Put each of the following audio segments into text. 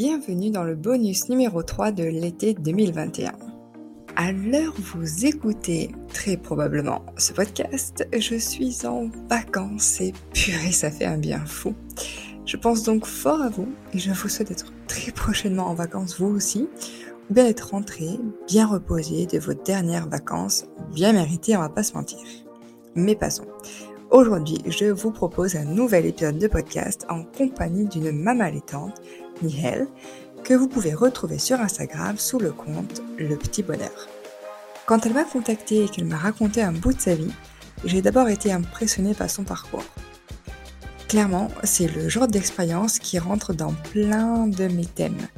bienvenue dans le bonus numéro 3 de l'été 2021. À l'heure où vous écoutez très probablement ce podcast, je suis en vacances et purée, ça fait un bien fou. Je pense donc fort à vous et je vous souhaite d'être très prochainement en vacances vous aussi, ou bien être rentré, bien reposé de vos dernières vacances, bien méritées, on va pas se mentir. Mais passons. Aujourd'hui, je vous propose un nouvel épisode de podcast en compagnie d'une maman allaitante, Nihel, que vous pouvez retrouver sur Instagram sous le compte Le Petit Bonheur. Quand elle m'a contacté et qu'elle m'a raconté un bout de sa vie, j'ai d'abord été impressionnée par son parcours. Clairement, c'est le genre d'expérience qui rentre dans plein de mes thèmes.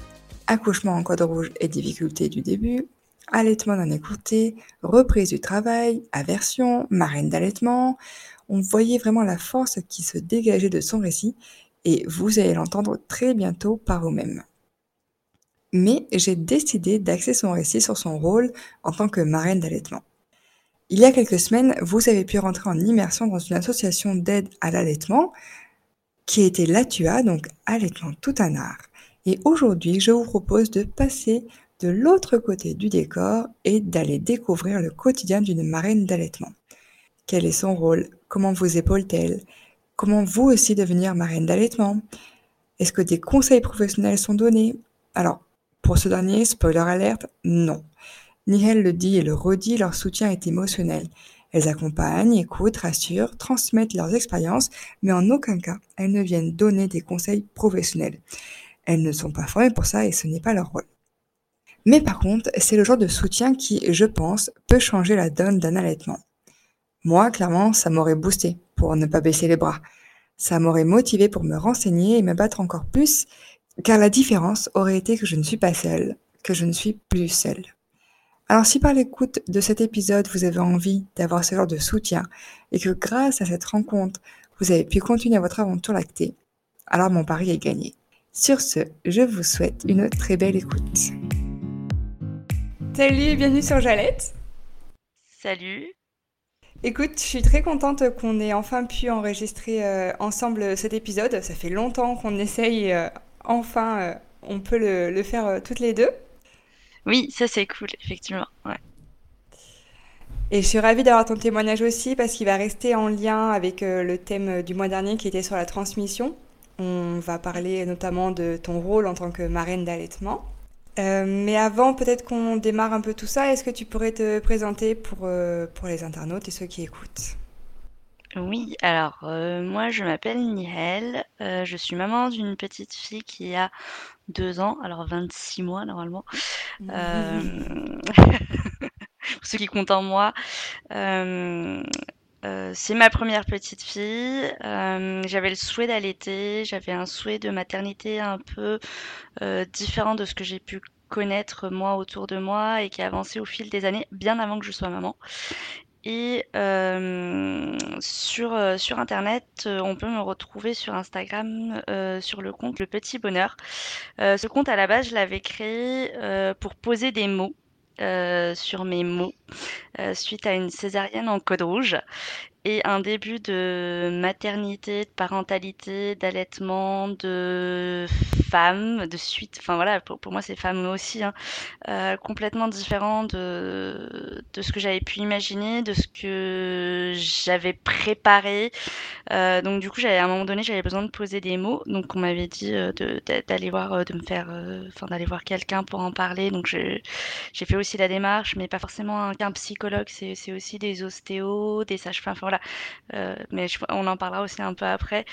Accouchement en code rouge et difficultés du début, allaitement non écouté, reprise du travail, aversion, marraine d'allaitement. On voyait vraiment la force qui se dégageait de son récit et vous allez l'entendre très bientôt par vous-même. Mais j'ai décidé d'axer son récit sur son rôle en tant que marraine d'allaitement. Il y a quelques semaines, vous avez pu rentrer en immersion dans une association d'aide à l'allaitement qui était l'ATUA, donc Allaitement tout un art. Et aujourd'hui, je vous propose de passer de l'autre côté du décor et d'aller découvrir le quotidien d'une marraine d'allaitement. Quel est son rôle? Comment vous épaule-t-elle? Comment vous aussi devenir marraine d'allaitement? Est-ce que des conseils professionnels sont donnés? Alors, pour ce dernier, spoiler alerte, non. Nihel le dit et le redit, leur soutien est émotionnel. Elles accompagnent, écoutent, rassurent, transmettent leurs expériences, mais en aucun cas elles ne viennent donner des conseils professionnels. Elles ne sont pas formées pour ça et ce n'est pas leur rôle. Mais par contre, c'est le genre de soutien qui, je pense, peut changer la donne d'un allaitement. Moi, clairement, ça m'aurait boosté pour ne pas baisser les bras. Ça m'aurait motivé pour me renseigner et me battre encore plus, car la différence aurait été que je ne suis pas seule, que je ne suis plus seule. Alors si par l'écoute de cet épisode, vous avez envie d'avoir ce genre de soutien et que grâce à cette rencontre, vous avez pu continuer votre aventure lactée, alors mon pari est gagné. Sur ce, je vous souhaite une très belle écoute. Salut et bienvenue sur Jalette. Salut. Écoute, je suis très contente qu'on ait enfin pu enregistrer euh, ensemble cet épisode. Ça fait longtemps qu'on essaye, euh, enfin euh, on peut le, faire toutes les deux. Oui, ça c'est cool, effectivement. Et je suis ravie d'avoir ton témoignage aussi parce qu'il va rester en lien avec le thème du mois dernier qui était sur la transmission. On va parler notamment de ton rôle en tant que marraine d'allaitement. Euh, mais avant, peut-être qu'on démarre un peu tout ça, est-ce que tu pourrais te présenter pour, euh, pour les internautes et ceux qui écoutent? Oui, alors euh, moi je m'appelle Nihel, je suis maman d'une petite fille qui a deux ans, alors 26 mois normalement. pour ceux qui comptent en moi. C'est ma première petite fille. j'avais le souhait d'allaiter, j'avais un souhait de maternité un peu différent de ce que j'ai pu connaître moi autour de moi et qui a avancé au fil des années, bien avant que je sois maman. Et sur, sur internet, on peut me retrouver sur Instagram sur le compte Le Petit Bonheur. ce compte à la base, je l'avais créé pour poser des mots euh, sur mes mots euh, suite à une césarienne en code rouge et un début de maternité, de parentalité, d'allaitement, de femme, de suite. Enfin voilà, pour, moi c'est femme aussi, hein, euh, complètement différent de, de ce que j'avais pu imaginer, de ce que j'avais préparé. Euh, donc du coup, j'avais à un moment donné, j'avais besoin de poser des mots. Donc on m'avait dit euh, d'aller voir, de me faire, enfin d'aller voir quelqu'un pour en parler. Donc j'ai fait aussi la démarche, mais pas forcément un, psychologue, c'est aussi des ostéos, des sages-femmes euh, mais on en parlera aussi un peu après,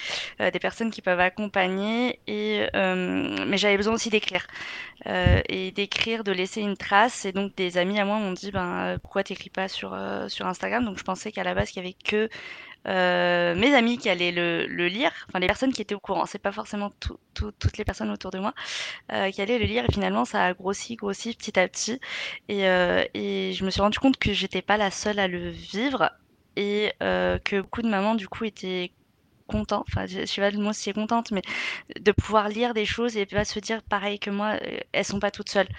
euh, des personnes qui peuvent accompagner. Euh, mais j'avais besoin aussi d'écrire. et d'écrire, de laisser une trace. Et donc des amis à moi m'ont dit, ben, pourquoi t'écris pas sur, Instagram? Donc je pensais qu'à la base, il y avait que... mes amis qui allaient le, lire, enfin les personnes qui étaient au courant, c'est pas forcément toutes les personnes autour de moi qui allaient le lire et finalement ça a grossi, grossi petit à petit et, et je me suis rendu compte que j'étais pas la seule à le vivre et euh, que beaucoup de mamans du coup étaient content, enfin je, sais pas le mot si est contente, mais de pouvoir lire des choses et pas se dire pareil que moi, elles sont pas toutes seules.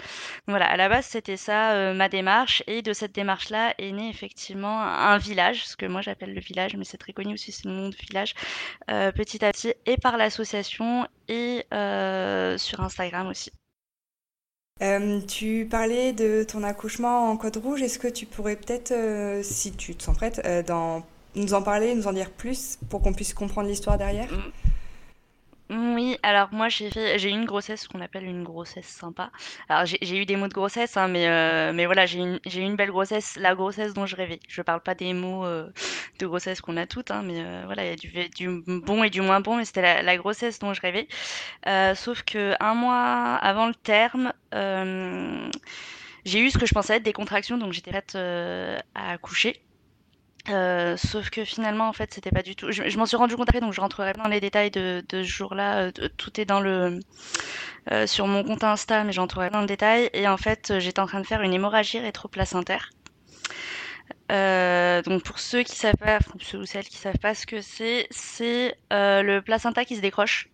Voilà, à la base c'était ça ma démarche et de cette démarche-là est né effectivement un village, ce que moi j'appelle le village, mais c'est très connu aussi, c'est le nom de village, petit à petit, et par l'association et sur Instagram aussi. Euh, tu parlais de ton accouchement en code rouge. Est-ce que tu pourrais peut-être, euh, si tu te sens prête, euh, nous en parler, nous en dire plus pour qu'on puisse comprendre l'histoire derrière? Mm. Oui, alors moi j'ai fait, j'ai eu une grossesse, ce qu'on appelle une grossesse sympa. Alors j'ai eu des mots de grossesse, hein, mais, euh, mais voilà, j'ai eu une belle grossesse, la grossesse dont je rêvais. Je parle pas des mots euh, de grossesse qu'on a toutes, hein, mais euh, voilà, il y a du, du, bon et du moins bon, mais c'était la, grossesse dont je rêvais. sauf que un mois avant le terme, j'ai eu ce que je pensais être des contractions, donc j'étais prête à accoucher. Euh, sauf que finalement, en fait, c'était pas du tout. Je, m'en suis rendu compte après, donc je rentrerai dans les détails de, ce jour-là. Euh, tout est dans le euh, sur mon compte Insta, mais j'entrerai dans le détail. Et en fait, j'étais en train de faire une hémorragie rétroplacentaire. Donc pour ceux qui savent pas, ceux ou celles qui savent pas ce que c'est, c'est le placenta qui se décroche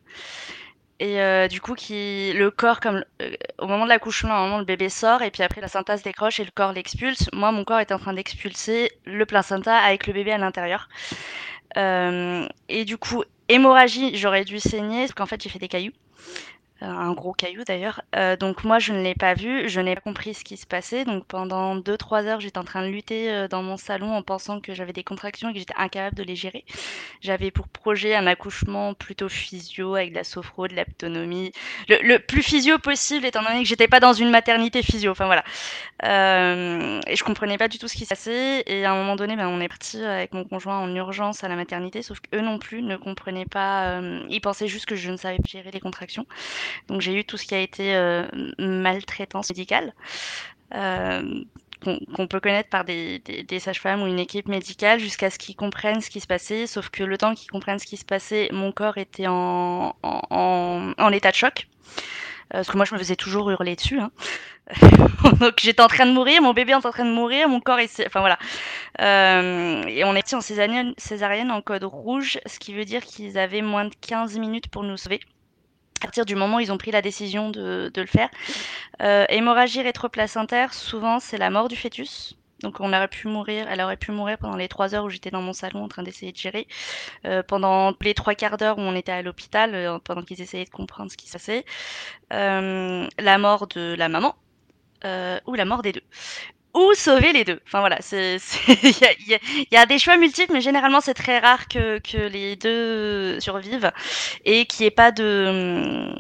et euh, du coup qui le corps comme euh, au moment de l'accouchement, moment le bébé sort et puis après la synthèse décroche et le corps l'expulse. Moi mon corps était en train d'expulser le placenta avec le bébé à l'intérieur. Euh, et du coup hémorragie, j'aurais dû saigner parce qu'en fait j'ai fait des cailloux. Euh, un gros caillou d'ailleurs. Euh, donc moi je ne l'ai pas vu, je n'ai pas compris ce qui se passait. Donc pendant 2-3 heures j'étais en train de lutter euh, dans mon salon en pensant que j'avais des contractions et que j'étais incapable de les gérer. J'avais pour projet un accouchement plutôt physio avec de la sophro, de l'aptonomie, le, plus physio possible étant donné que j'étais pas dans une maternité physio. Enfin voilà. et je comprenais pas du tout ce qui se passait. Et à un moment donné, ben, on est parti avec mon conjoint en urgence à la maternité, sauf qu'eux non plus ne comprenaient pas. ils pensaient juste que je ne savais pas gérer les contractions. Donc j'ai eu tout ce qui a été euh, maltraitance médicale. Euh, qu'on peut connaître par des, sages-femmes ou une équipe médicale jusqu'à ce qu'ils comprennent ce qui se passait. Sauf que le temps qu'ils comprennent ce qui se passait, mon corps était en, état de choc. Euh, parce que moi, je me faisais toujours hurler dessus. Hein. Donc j'étais en train de mourir, mon bébé est en train de mourir, mon corps est... Enfin voilà. et on était en césarienne, en code rouge, ce qui veut dire qu'ils avaient moins de 15 minutes pour nous sauver partir du moment où ils ont pris la décision de, le faire. Euh, hémorragie rétroplacentaire, souvent c'est la mort du fœtus. Donc on aurait pu mourir, elle aurait pu mourir pendant les trois heures où j'étais dans mon salon en train d'essayer de gérer, euh, pendant les trois quarts d'heure où on était à l'hôpital, euh, pendant qu'ils essayaient de comprendre ce qui se passait, la mort de la maman, ou la mort des deux ou sauver les deux. Enfin voilà, c'est il y, a, des choix multiples, mais généralement c'est très rare que, que les deux survivent et qu'il n'y ait pas de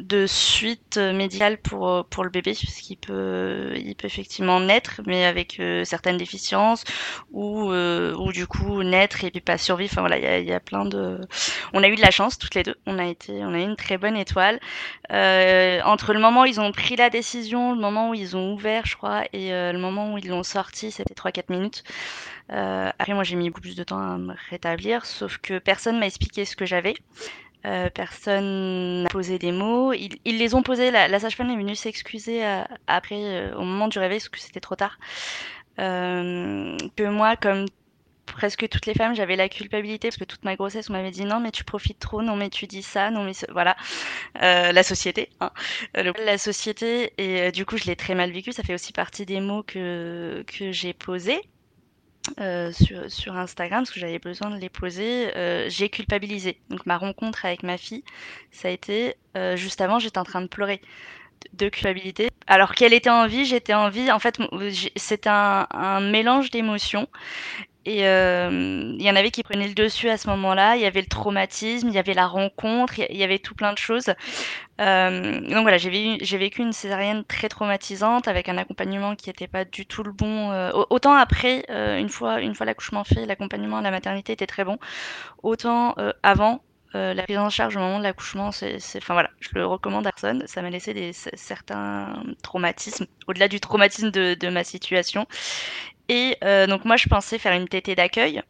de suite médicale pour pour le bébé, puisqu'il peut il peut effectivement naître, mais avec euh, certaines déficiences ou euh, ou du coup naître et puis pas survivre. Enfin voilà, il y a, y a, plein de. On a eu de la chance toutes les deux. On a été on a eu une très bonne étoile euh, entre le moment où ils ont pris la décision, le moment où ils ont ouvert, je crois, et euh, le moment où ils l'ont sorti, c'était 3-4 minutes. Euh, après, moi, j'ai mis beaucoup plus de temps à me rétablir, sauf que personne m'a expliqué ce que j'avais. Euh, personne n'a posé des mots. Ils, les ont posés. La, sage-femme est venue s'excuser après, au moment du réveil, parce que c'était trop tard. que moi, comme presque toutes les femmes, j'avais la culpabilité parce que toute ma grossesse, on m'avait dit non, mais tu profites trop, non, mais tu dis ça, non, mais voilà. Euh, la société, hein. Euh, la société, et euh, du coup, je l'ai très mal vécu. Ça fait aussi partie des mots que, que j'ai posés. sur, sur Instagram, parce que j'avais besoin de les poser, j'ai culpabilisé. Donc ma rencontre avec ma fille, ça a été juste avant, j'étais en train de pleurer de culpabilité. Alors qu'elle était en vie, j'étais en vie. En fait, c'est un, mélange d'émotions. Et euh, il y en avait qui prenaient le dessus à ce moment-là. Il y avait le traumatisme, il y avait la rencontre, il y avait tout plein de choses. Euh, donc voilà, j'ai vécu, une césarienne très traumatisante avec un accompagnement qui n'était pas du tout le bon. Euh, autant après, une fois, l'accouchement fait, l'accompagnement à la maternité était très bon. Autant avant, la prise en charge au moment de l'accouchement, c'est, enfin voilà, je le recommande à personne. Ça m'a laissé certains traumatismes, au-delà du traumatisme de ma situation. Et euh, donc moi, je pensais faire une tétée d'accueil,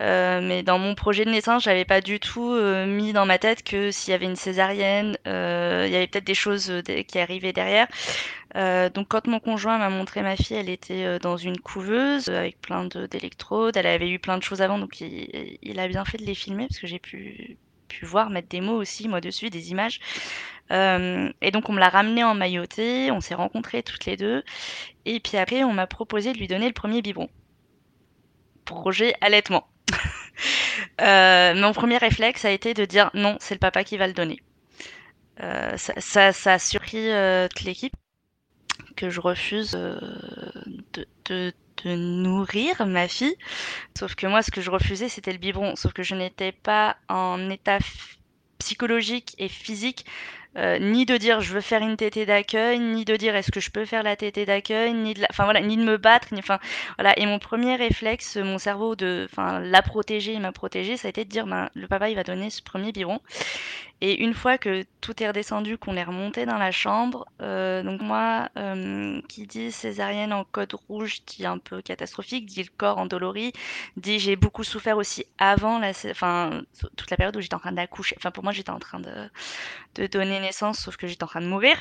euh, mais dans mon projet de naissance, j'avais pas du tout euh, mis dans ma tête que s'il y avait une césarienne, il y avait peut-être des choses qui arrivaient derrière. donc quand mon conjoint m'a montré ma fille, elle était dans une couveuse avec plein d'électrodes. Elle avait eu plein de choses avant, donc il, il, a bien fait de les filmer parce que j'ai pu pu voir mettre des mots aussi moi dessus, des images. et donc on me l'a ramené en mailloté, on s'est rencontrés toutes les deux. Et puis après, on m'a proposé de lui donner le premier biberon. Projet allaitement. Euh, mon premier réflexe a été de dire non, c'est le papa qui va le donner. Euh, ça, ça, a surpris euh, toute l'équipe que je refuse de, nourrir ma fille. Sauf que moi, ce que je refusais, c'était le biberon. Sauf que je n'étais pas en état psychologique et physique euh, ni de dire je veux faire une tétée d'accueil, ni de dire est-ce que je peux faire la tétée d'accueil, ni de, enfin voilà, me battre, ni, enfin voilà. Et mon premier réflexe, mon cerveau de, enfin la protéger, m'a protégé, ça a été de dire ben le papa il va donner ce premier biberon. Et une fois que tout est redescendu, qu'on est remonté dans la chambre, euh, donc moi, euh, qui dit césarienne en code rouge, dit un peu catastrophique, dit le corps endolori, dit j'ai beaucoup souffert aussi avant, la, enfin toute la période où j'étais en train d'accoucher. Enfin pour moi j'étais en train de, de donner naissance, sauf que j'étais en train de mourir.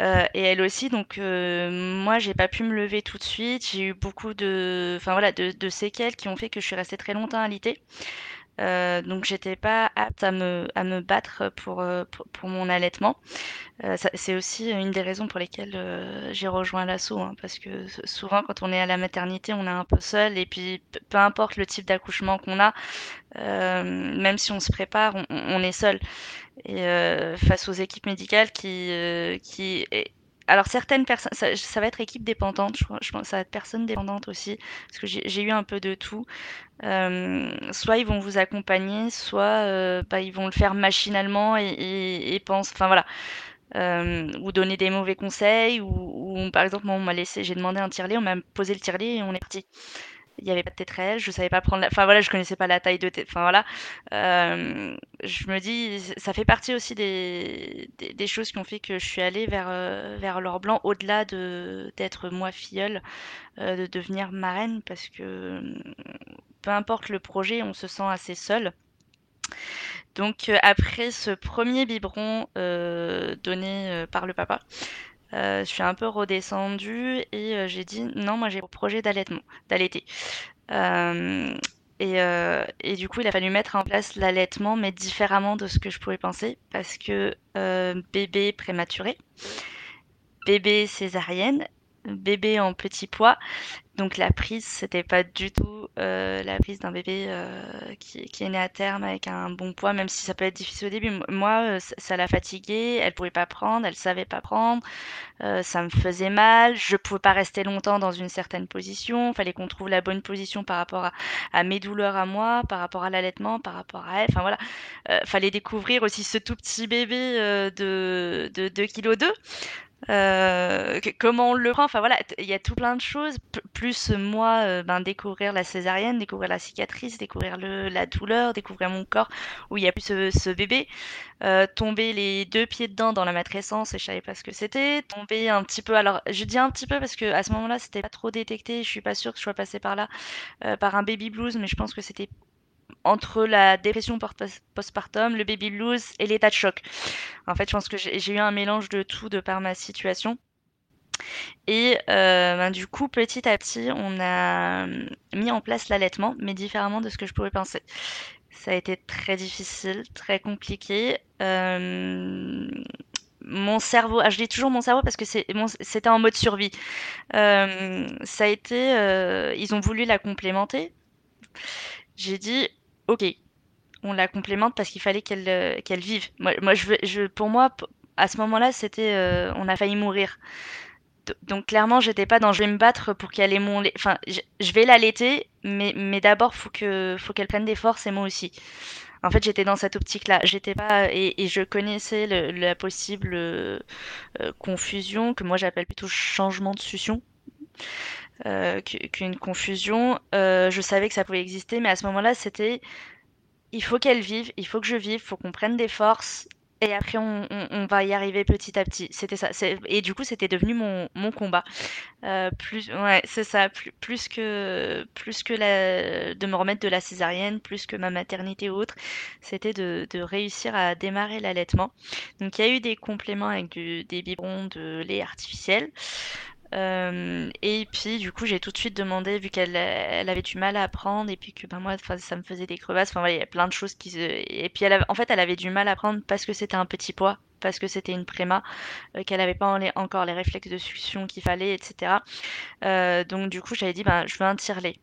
Euh, et elle aussi, donc moi j'ai pas pu me lever tout de suite. J'ai eu beaucoup de, enfin voilà, de, de séquelles qui ont fait que je suis restée très longtemps alitée. Euh, donc j'étais pas apte à me, battre pour, euh, pour, mon allaitement. Euh, c'est aussi une des raisons pour lesquelles j'ai rejoint l'assaut, hein, parce que souvent quand on est à la maternité, on est un peu seul, et puis peu importe le type d'accouchement qu'on a, même si on se prépare, on, est seul. Face aux équipes médicales qui alors certaines personnes, ça, va être équipe dépendante, je, je pense, ça va être personne dépendante aussi, parce que j'ai eu un peu de tout. Euh, soit ils vont vous accompagner, soit euh, bah, ils vont le faire machinalement et, pensent, enfin voilà, euh, ou donner des mauvais conseils, ou, ou par exemple, moi, on m'a laissé, j'ai demandé un tirelet, on m'a posé le tirelet et on est parti il n'y avait pas de tétrelle, je savais pas prendre la... Enfin voilà, je connaissais pas la taille de... Enfin voilà. Euh, je me dis, ça fait partie aussi des, des, choses qui ont fait que je suis allée vers, euh, vers l'or blanc, au-delà de d'être moi filleule, euh, de devenir marraine, parce que peu importe le projet, on se sent assez seul. Donc après ce premier biberon donné par le papa, je suis un peu redescendue et euh, j'ai dit non, moi j'ai projet d'allaitement, d'allaiter. Euh, euh, et, du coup, il a fallu mettre en place l'allaitement, mais différemment de ce que je pouvais penser, parce que bébé prématuré, bébé césarienne, bébé en petit poids, donc la prise, c'était pas du tout euh, la prise d'un bébé euh, qui, est né à terme avec un bon poids, même si ça peut être difficile au début. Moi, euh, ça l'a fatiguée, elle pouvait pas prendre, elle savait pas prendre, ça me faisait mal, je pouvais pas rester longtemps dans une certaine position, fallait qu'on trouve la bonne position par rapport à, mes douleurs à moi, par rapport à l'allaitement, par rapport à elle, enfin voilà, fallait découvrir aussi ce tout petit bébé de, de 2 kg 2 euh, comment on le prend? Enfin voilà, il y a tout plein de choses. plus moi, euh, ben, découvrir la césarienne, découvrir la cicatrice, découvrir le, la douleur, découvrir mon corps où il y a plus ce, bébé. Euh, tomber les deux pieds dedans dans la matrescence et je savais pas ce que c'était. Tomber un petit peu. Alors je dis un petit peu parce que à ce moment-là c'était pas trop détecté. Je suis pas sûre que je sois passée par là par un baby blues, mais je pense que c'était entre la dépression postpartum, le baby blues et l'état de choc. En fait, je pense que j'ai eu un mélange de tout de par ma situation. Et euh, ben, du coup, petit à petit, on a mis en place l'allaitement, mais différemment de ce que je pouvais penser. Ça a été très difficile, très compliqué. Euh, mon cerveau, ah, je dis toujours mon cerveau parce que c'était en mode survie. Euh, ça a été, euh, ils ont voulu la complémenter. J'ai dit, ok, on la complémente parce qu'il fallait qu'elle euh, qu'elle vive. Moi, moi je, je, pour moi, à ce moment-là, c'était, euh, on a failli mourir. Donc clairement, j'étais pas dans je vais me battre pour qu'elle ait mon lait. Enfin, je, vais l'allaiter, mais, mais d'abord, faut que, faut qu'elle prenne des forces et moi aussi. En fait, j'étais dans cette optique-là. J'étais pas et, je connaissais la possible euh, confusion que moi j'appelle plutôt changement de succion euh, qu'une confusion. Euh, je savais que ça pouvait exister, mais à ce moment-là, c'était il faut qu'elle vive, il faut que je vive, il faut qu'on prenne des forces Et après, on, va y arriver petit à petit. C'était ça. Et du coup, c'était devenu mon, mon combat. Euh, plus, ouais, c'est ça. Plus, plus que, plus que de me remettre de la césarienne, plus que ma maternité ou autre, c'était de, de réussir à démarrer l'allaitement. Donc, il y a eu des compléments avec des biberons de lait artificiel. Euh, et puis du coup j'ai tout de suite demandé vu qu'elle elle avait du mal à apprendre et puis que ben moi ça me faisait des crevasses enfin voilà, il y a plein de choses qui se... et puis elle en fait elle avait du mal à apprendre parce que c'était un petit poids parce que c'était une préma euh, qu'elle n'avait pas encore les réflexes de succion qu'il fallait etc euh, donc du coup j'avais dit ben je veux un tire-lait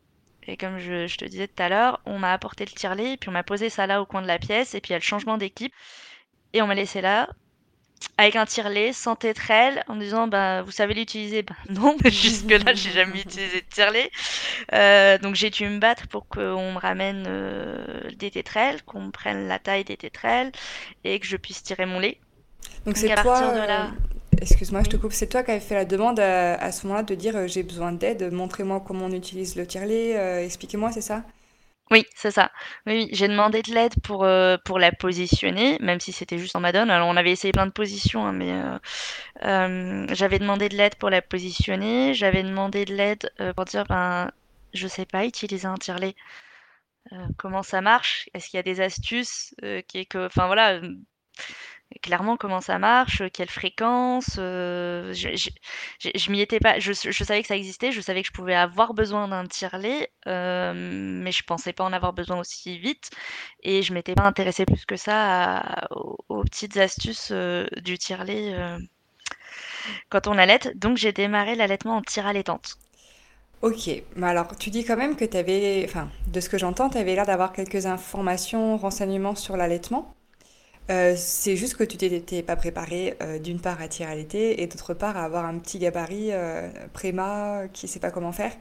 et comme je, te disais tout à l'heure on m'a apporté le tire-lait et puis on m'a posé ça là au coin de la pièce et puis il y a le changement d'équipe et on m'a laissé là avec un tire-lait sans tétrelle en disant bah vous savez l'utiliser. Bah non jusque là j'ai jamais utilisé de tire-lait. Euh, donc j'ai dû me battre pour qu'on me ramène euh, des tétrelles qu'on me prenne la taille des tétrelles et que je puisse tirer mon lait. Donc c'est toi euh, excuse-moi je te coupe. C'est toi qui avais fait la demande à, ce moment-là de dire j'ai besoin d'aide montrez-moi comment on utilise le tire-lait expliquez-moi c'est ça? Oui, c'est ça. Oui, j'ai demandé de l'aide pour, euh, pour la positionner, même si c'était juste en madone. Alors, on avait essayé plein de positions, hein, mais euh, euh, j'avais demandé de l'aide pour la positionner. J'avais demandé de l'aide pour dire, ben, je sais pas utiliser un tirelet. comment ça marche? Est-ce qu'il y a des astuces qui que, enfin voilà, clairement comment ça marche, quelle fréquence. Euh, je, m'y étais pas. Je, savais que ça existait, je savais que je pouvais avoir besoin d'un tire-lait, euh, mais je pensais pas en avoir besoin aussi vite. Et je m'étais pas intéressée plus que ça aux, petites astuces euh, du tire-lait quand on allait. Donc j'ai démarré l'allaitement en tire allaitante. Ok, mais alors tu dis quand même que tu avais, enfin, de ce que j'entends, tu avais l'air d'avoir quelques informations, renseignements sur l'allaitement? Euh, c'est juste que tu t'étais pas préparé euh, d'une part à tirer à l'été et d'autre part à avoir un petit gabarit euh, préma qui sait pas comment faire.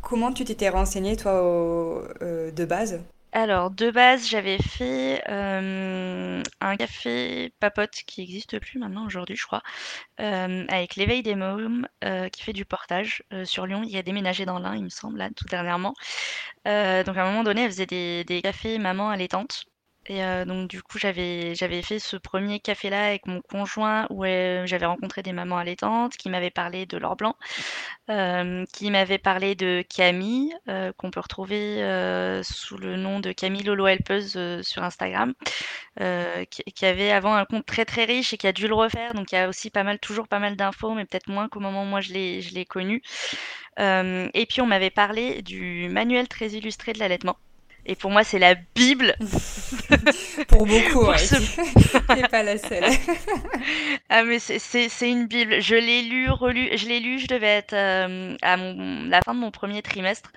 Comment tu t'étais renseigné toi de base? Alors, de base, j'avais fait un café papote qui n'existe plus maintenant aujourd'hui, je crois, avec l'éveil des mômes qui fait du portage sur Lyon. Il a déménagé dans l'Ain, il me semble, là, tout dernièrement. donc, à un moment donné, elle faisait des, des cafés maman allaitantes. Et euh, donc du coup, j'avais fait ce premier café-là avec mon conjoint où euh, j'avais rencontré des mamans allaitantes qui m'avaient parlé de l'or blanc, euh, qui m'avaient parlé de Camille, qu'on peut retrouver sous le nom de Camille Lolo Helpeuse sur Instagram, qui, avait avant un compte très très riche et qui a dû le refaire. Donc il y a aussi pas mal, toujours pas mal d'infos, mais peut-être moins qu'au moment où moi je l'ai je et puis on m'avait parlé du manuel très illustré de l'allaitement. Et pour moi, c'est la Bible. pour beaucoup, pour ce... pas la seule. ah, mais c'est une Bible. Je l'ai lu, relu. Je l'ai lu, je devais être euh, à mon, la fin de mon premier trimestre.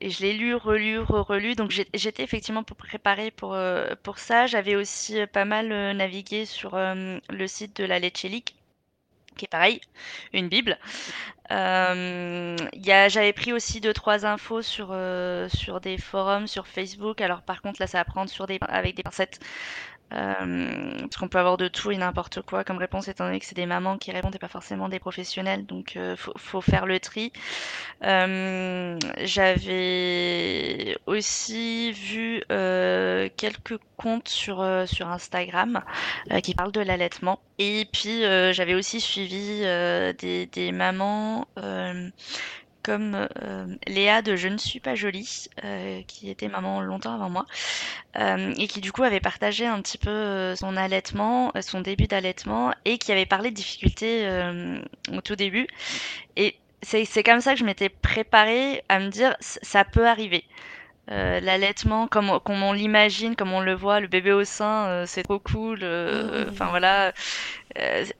Et je l'ai lu, relu, re-relu. Donc j'étais effectivement pour préparer pour, euh, pour ça. J'avais aussi pas mal euh, navigué sur le site de la Lecce qui est pareil, une Bible. Euh, J'avais pris aussi deux trois infos sur euh, sur des forums sur Facebook. Alors par contre là, ça va prendre sur des avec des pincettes. Euh, parce qu'on peut avoir de tout et n'importe quoi comme réponse, étant donné que c'est des mamans qui répondent et pas forcément des professionnels, donc euh, faut, faut, faire le tri. Euh, J'avais aussi vu euh, quelques comptes sur, sur Instagram qui parlent de l'allaitement. Et puis j'avais aussi suivi des, des, mamans comme euh, Léa de Je ne suis pas jolie, euh, qui était maman longtemps avant moi, euh, et qui du coup avait partagé un petit peu son allaitement, son début d'allaitement, et qui avait parlé de difficultés au tout début. Et c'est comme ça que je m'étais préparée à me dire ça peut arriver. Euh, l'allaitement comme, comme on l'imagine, comme on le voit, le bébé au sein, euh, c'est trop cool. Euh, enfin voilà,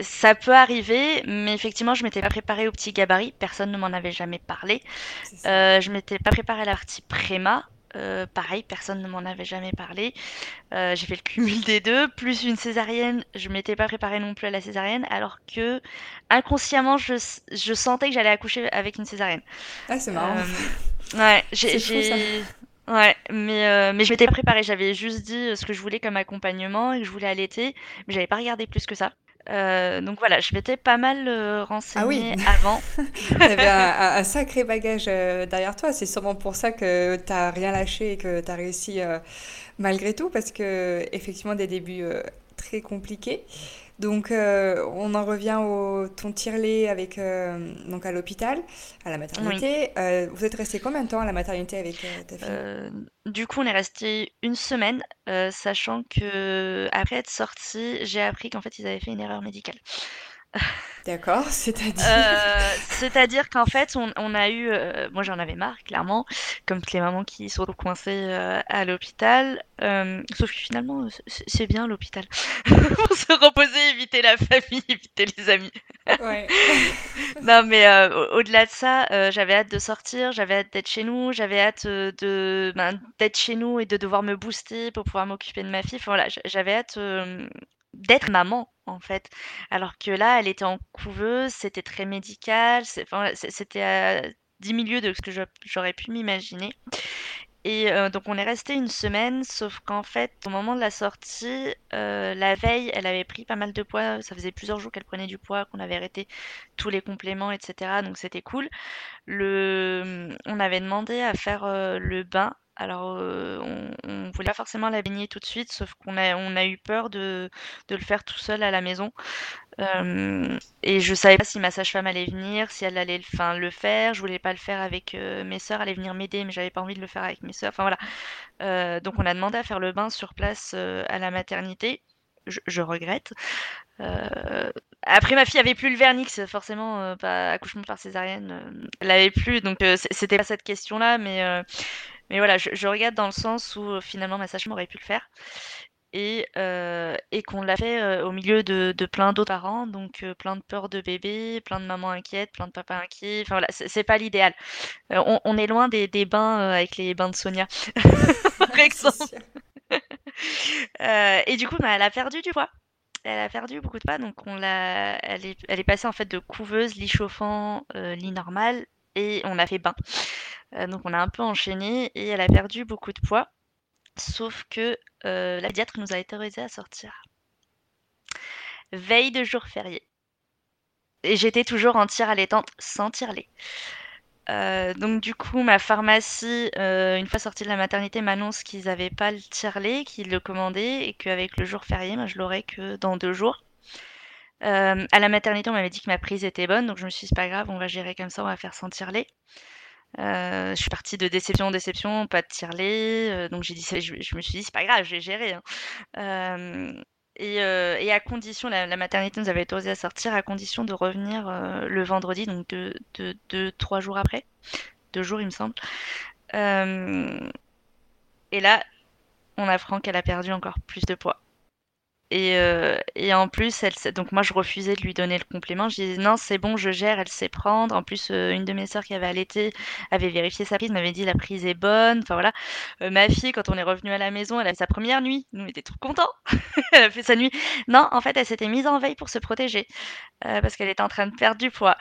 ça peut arriver, mais effectivement, je m'étais pas préparée au petit gabarit. Personne ne m'en avait jamais parlé. je m'étais pas préparée à la partie préma. pareil, personne ne m'en avait jamais parlé. j'ai fait le cumul des deux, plus une césarienne. Je m'étais pas préparée non plus à la césarienne, alors que inconsciemment, je, je sentais que j'allais accoucher avec une césarienne. Ah, c'est marrant. ouais, j'ai Ouais, mais, euh, mais je m'étais préparée, j'avais juste dit euh, ce que je voulais comme accompagnement et que je voulais allaiter, mais j'avais pas regardé plus que ça. Euh, donc voilà, je m'étais pas mal euh, renseignée ah oui. avant. tu avais un, sacré bagage derrière toi, c'est sûrement pour ça que tu rien lâché et que tu as réussi malgré tout, parce que effectivement des débuts très compliqué. Donc, euh, on en revient au ton tirelet avec euh, donc à l'hôpital, à la maternité. Euh, vous êtes resté combien de temps à la maternité avec ta fille? Du coup, on est resté une semaine, sachant que après être sorti, j'ai appris qu'en fait ils avaient fait une erreur médicale. D'accord, c'est-à-dire euh, C'est-à-dire qu'en fait, on, a eu... Euh, moi, j'en avais marre, clairement, comme toutes les mamans qui sont coincées euh, à l'hôpital. sauf que finalement, c'est bien l'hôpital. Pour se reposer, éviter la famille, éviter les amis. Ouais. non, mais au-delà de ça, j'avais hâte de sortir, j'avais hâte d'être chez nous, j'avais hâte de ben, d'être chez nous et de devoir me booster pour pouvoir m'occuper de ma fille. Enfin, voilà, j'avais hâte d'être maman en fait. Alors que là, elle était en couveuse, c'était très médical, c'était à 10 milieux de ce que j'aurais pu m'imaginer. Et euh, donc on est resté une semaine, sauf qu'en fait, au moment de la sortie, euh, la veille, elle avait pris pas mal de poids. Ça faisait plusieurs jours qu'elle prenait du poids, qu'on avait arrêté tous les compléments, etc. Donc c'était cool. Le... On avait demandé à faire euh, le bain alors, euh, on, ne voulait pas forcément la baigner tout de suite, sauf qu'on a, on a eu peur de, le faire tout seul à la maison. Euh, et je savais pas si ma sage-femme allait venir, si elle allait le, faire. Je voulais pas le faire avec euh, mes sœurs, allait venir m'aider, mais j'avais pas envie de le faire avec mes sœurs. Enfin voilà. donc on a demandé à faire le bain sur place à la maternité. Je, regrette. après, ma fille avait plus le vernix, forcément, pas accouchement par césarienne, elle avait plus, donc c'était pas cette question-là, mais mais voilà, je, regarde dans le sens où finalement ma sage aurait pu le faire. Et, et qu'on l'a fait au milieu de, plein d'autres parents, donc plein de peurs de bébé, plein de mamans inquiètes, plein de papas inquiets. Enfin voilà, c'est pas l'idéal. On, est loin des, bains avec les bains de Sonia, par exemple. et du coup, bah, elle a perdu du poids elle a perdu beaucoup de poids, donc on l'a, elle est, elle est passée en fait de couveuse, lit chauffant, lit normal, et on a fait bain. Euh, donc on a un peu enchaîné et elle a perdu beaucoup de poids. Sauf que euh, la pédiatre nous a autorisé à sortir. Veille de jour férié. Et j'étais toujours en tir allaitante sans tirelet. Euh, donc du coup, ma pharmacie, une fois sortie de la maternité, m'annonce qu'ils n'avaient pas le tirelet, qu'ils le commandaient et qu'avec le jour férié, moi, je l'aurais que dans deux jours. à la maternité, on m'avait dit que ma prise était bonne, donc je me suis dit, c'est pas grave, on va gérer comme ça, on va faire sans tirelet. Euh, je suis partie de déception en déception, pas de tirelet, euh, donc j'ai dit je, me suis dit: «C'est pas grave, je vais gérer, hein». et et à condition la maternité nous avait autorisé à sortir à condition de revenir, le vendredi, donc de 3 jours après. 2 jours, il me semble. et là, on apprend qu'elle a perdu encore plus de poids. Et, euh, et, en plus, donc moi je refusais de lui donner le complément. Je disais non, c'est bon, je gère, elle sait prendre. En plus, euh, une de mes sœurs qui avait allaité avait vérifié sa prise, m'avait dit la prise est bonne. Enfin voilà. Euh, ma fille, quand on est revenu à la maison, elle a sa première nuit. Nous, on était trop contents. elle a fait sa nuit. Non, en fait, elle s'était mise en veille pour se protéger parce qu'elle était en train de perdre du poids.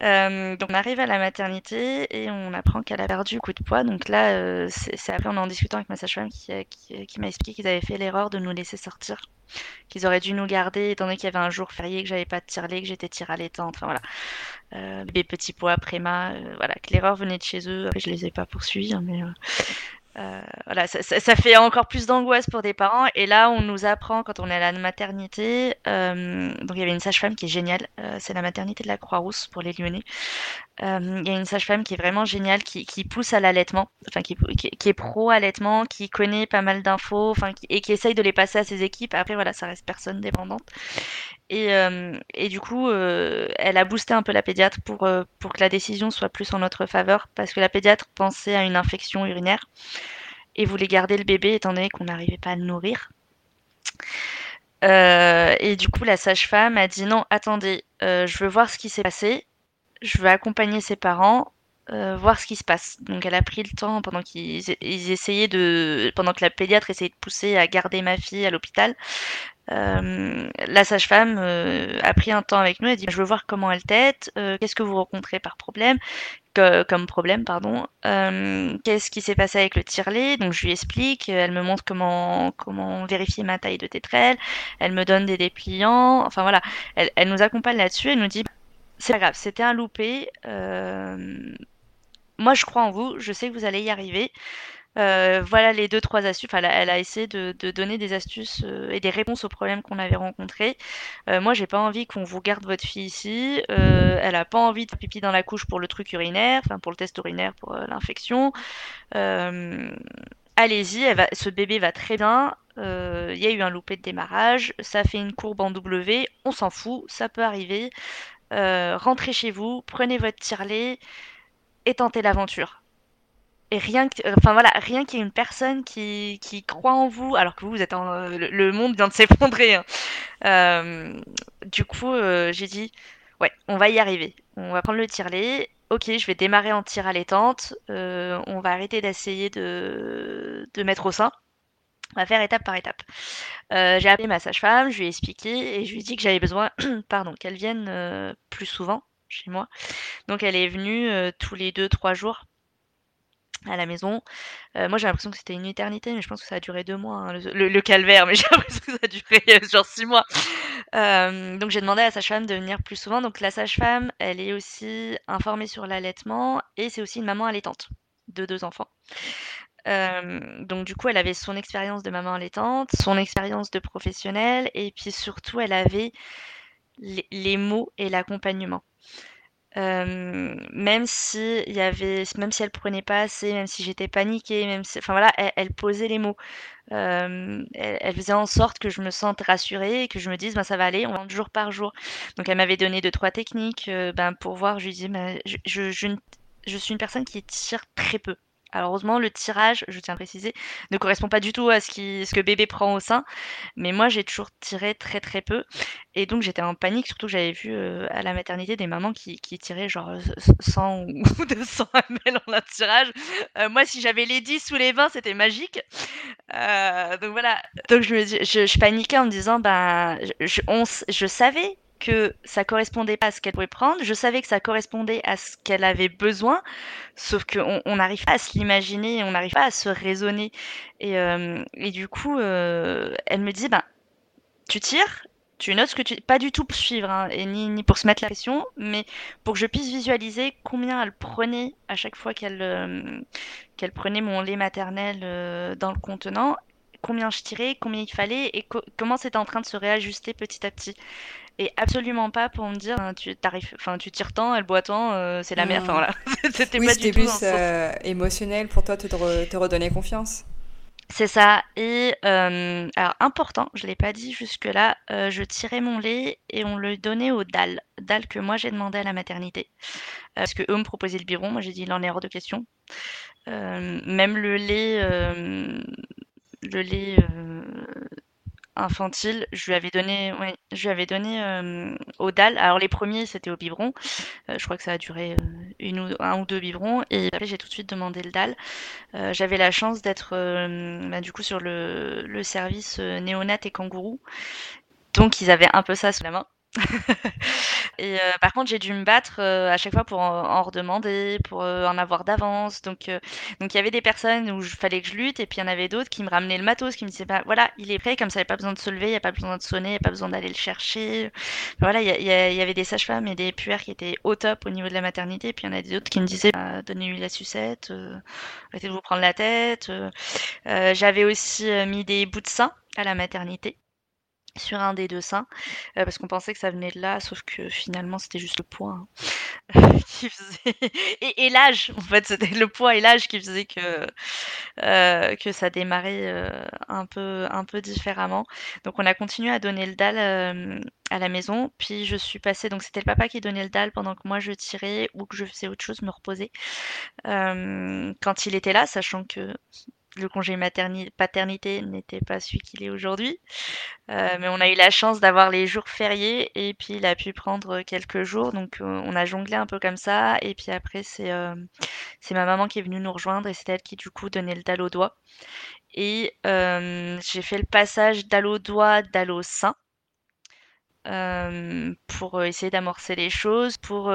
donc on arrive à la maternité et on apprend qu'elle a perdu beaucoup de poids. Donc là, c'est après en en discutant avec ma sage-femme qui m'a expliqué qu'ils avaient fait l'erreur de nous laisser sortir qu'ils auraient dû nous garder étant donné qu'il y avait un jour férié, que j'avais pas de que j'étais tire allaitante, enfin voilà. Euh, des petits pois préma, euh, voilà, que l'erreur venait de chez eux. Après, je les ai pas poursuivis, hein, mais euh, voilà, ça, fait encore plus d'angoisse pour des parents. Et là, on nous apprend quand on est à la maternité. Euh, donc, il y avait une sage-femme qui est géniale. Euh, c'est la maternité de la Croix-Rousse pour les Lyonnais. Il y a une sage-femme qui est vraiment géniale, qui, qui pousse à l'allaitement, enfin qui, qui, est pro-allaitement, qui connaît pas mal d'infos, enfin et qui essaye de les passer à ses équipes. Après, voilà, ça reste personne dépendante. Et, et du coup, elle a boosté un peu la pédiatre pour, pour que la décision soit plus en notre faveur, parce que la pédiatre pensait à une infection urinaire et voulait garder le bébé étant donné qu'on n'arrivait pas à le nourrir. Euh, et du coup, la sage-femme a dit non, attendez, euh, je veux voir ce qui s'est passé, je veux accompagner ses parents, euh, voir ce qui se passe. Donc elle a pris le temps pendant qu'ils essayaient de, pendant que la pédiatre essayait de pousser à garder ma fille à l'hôpital. Euh, la sage-femme euh, a pris un temps avec nous, elle dit je veux voir comment elle tête, qu'est-ce que vous rencontrez par problème, comme problème pardon, qu'est-ce qui s'est passé avec le tirelet, donc je lui explique, elle me montre comment comment vérifier ma taille de tétrelle, elle me donne des dépliants, enfin voilà, elle, elle nous accompagne là-dessus, elle nous dit c'est pas grave, c'était un loupé, moi je crois en vous, je sais que vous allez y arriver. Euh, voilà les deux trois astuces. Elle, a, essayé de, donner des astuces euh, et des réponses aux problèmes qu'on avait rencontrés. Euh, moi, j'ai pas envie qu'on vous garde votre fille ici. elle a pas envie de faire pipi dans la couche pour le truc urinaire, enfin pour le test urinaire pour l'infection. Allez-y, ce bébé va très bien. Il y a eu un loupé de démarrage, ça fait une courbe en W, on s'en fout, ça peut arriver. rentrez chez vous, prenez votre tirelet et tentez l'aventure et rien enfin voilà, rien qu'il y ait une personne qui, qui croit en vous, alors que vous, vous êtes en, euh, le, monde vient de s'effondrer. Hein. Euh, du coup, euh, j'ai dit, ouais, on va y arriver. On va prendre le tirelet. Ok, je vais démarrer en tir allaitante. on va arrêter d'essayer de, de mettre au sein. On va faire étape par étape. j'ai appelé ma sage-femme, je lui ai expliqué et je lui ai dit que j'avais besoin, pardon, qu'elle vienne plus souvent chez moi. Donc elle est venue tous les deux trois jours à la maison. Euh, moi, j'ai l'impression que c'était une éternité, mais je pense que ça a duré deux mois, hein, le, calvaire, mais j'ai l'impression que ça a duré euh, genre six mois. Euh, donc, j'ai demandé à la sage-femme de venir plus souvent. Donc, la sage-femme, elle est aussi informée sur l'allaitement et c'est aussi une maman allaitante de deux enfants. donc, du coup, elle avait son expérience de maman allaitante, son expérience de professionnelle et puis surtout, elle avait les mots et l'accompagnement. Même si il y avait, même si elle prenait pas assez, même si j'étais paniquée, même si, enfin voilà, elle, posait les mots. Elle, faisait en sorte que je me sente rassurée et que je me dise, ben ça va aller, on va jour par jour. Donc elle m'avait donné deux trois techniques, euh, ben pour voir. Je lui dis, ben, je, je, je suis une personne qui tire très peu. Alors heureusement, le tirage, je tiens à préciser, ne correspond pas du tout à ce, qui, que bébé prend au sein. Mais moi, j'ai toujours tiré très très peu. Et donc j'étais en panique, surtout que j'avais vu euh, à la maternité des mamans qui, tiraient genre 100 ou 200 ml en un tirage. Euh, moi, si j'avais les 10 ou les 20, c'était magique. Euh, donc voilà. Donc je, paniquais en me disant, ben, je savais que ça correspondait pas à ce qu'elle pouvait prendre. Je savais que ça correspondait à ce qu'elle avait besoin, sauf qu'on n'arrive pas à se l'imaginer, on n'arrive pas à se raisonner. Et, euh, du coup, euh, elle me dit, ben, tu tires, tu notes ce que tu... Pas du tout pour suivre, hein, et ni, ni, pour se mettre la pression, mais pour que je puisse visualiser combien elle prenait à chaque fois qu'elle euh, qu'elle prenait mon lait maternel dans le contenant, combien je tirais, combien il fallait, et comment c'était en train de se réajuster petit à petit et absolument pas pour me dire hein, tu t'arrives enfin tu tires tant elle boit tant euh, c'est la merde. Enfin voilà. C'était pas du tout plus euh, émotionnel pour toi te, te redonner confiance. C'est ça. Et euh, alors important je l'ai pas dit jusque là je tirais mon lait et on le donnait aux dalles dalles que moi j'ai demandé à la maternité. Parce que eux me proposaient le biberon moi j'ai dit il en est hors de question. Même le lait le lait infantile, je lui avais donné, ouais, je lui avais donné euh, au dalle. Alors les premiers c'était au biberon, euh, je crois que ça a duré euh, une ou un ou deux biberons et après j'ai tout de suite demandé le dalle. J'avais la chance d'être bah, du coup sur le, le service néonat et kangourou, donc ils avaient un peu ça sous la main. et euh, par contre, j'ai dû me battre euh, à chaque fois pour en, redemander, pour euh, en avoir d'avance. Donc, donc il y avait des personnes où il fallait que je lutte, et puis il y en avait d'autres qui me ramenaient le matos, qui me disaient bah, voilà, il est prêt, comme ça, il n'y a pas besoin de se lever, il n'y a pas besoin de sonner, il n'y a pas besoin d'aller le chercher. Voilà, il y, y, avait des sages-femmes et des puères qui étaient au top au niveau de la maternité, et puis il y en a d'autres qui me disaient bah, donnez-lui la sucette, arrêtez de vous prendre la tête. J'avais aussi mis des bouts de sein à la maternité sur un des deux seins, euh, parce qu'on pensait que ça venait de là, sauf que finalement c'était juste le poids hein, qui faisait... et, l'âge, en fait, c'était le poids et l'âge qui faisait que, euh, que ça démarrait euh, un, peu, un peu différemment. Donc on a continué à donner le dalle à la maison, puis je suis passée, donc c'était le papa qui donnait le dalle pendant que moi je tirais ou que je faisais autre chose, me reposer. quand il était là, sachant que le congé paternité n'était pas celui qu'il est aujourd'hui. Euh, mais on a eu la chance d'avoir les jours fériés et puis il a pu prendre quelques jours. Donc euh, on a jonglé un peu comme ça. Et puis après, c'est euh, c'est ma maman qui est venue nous rejoindre et c'est elle qui du coup donnait le dalle au doigt. Et j'ai fait le passage dalle au doigt, dalle au sein. pour essayer d'amorcer les choses, pour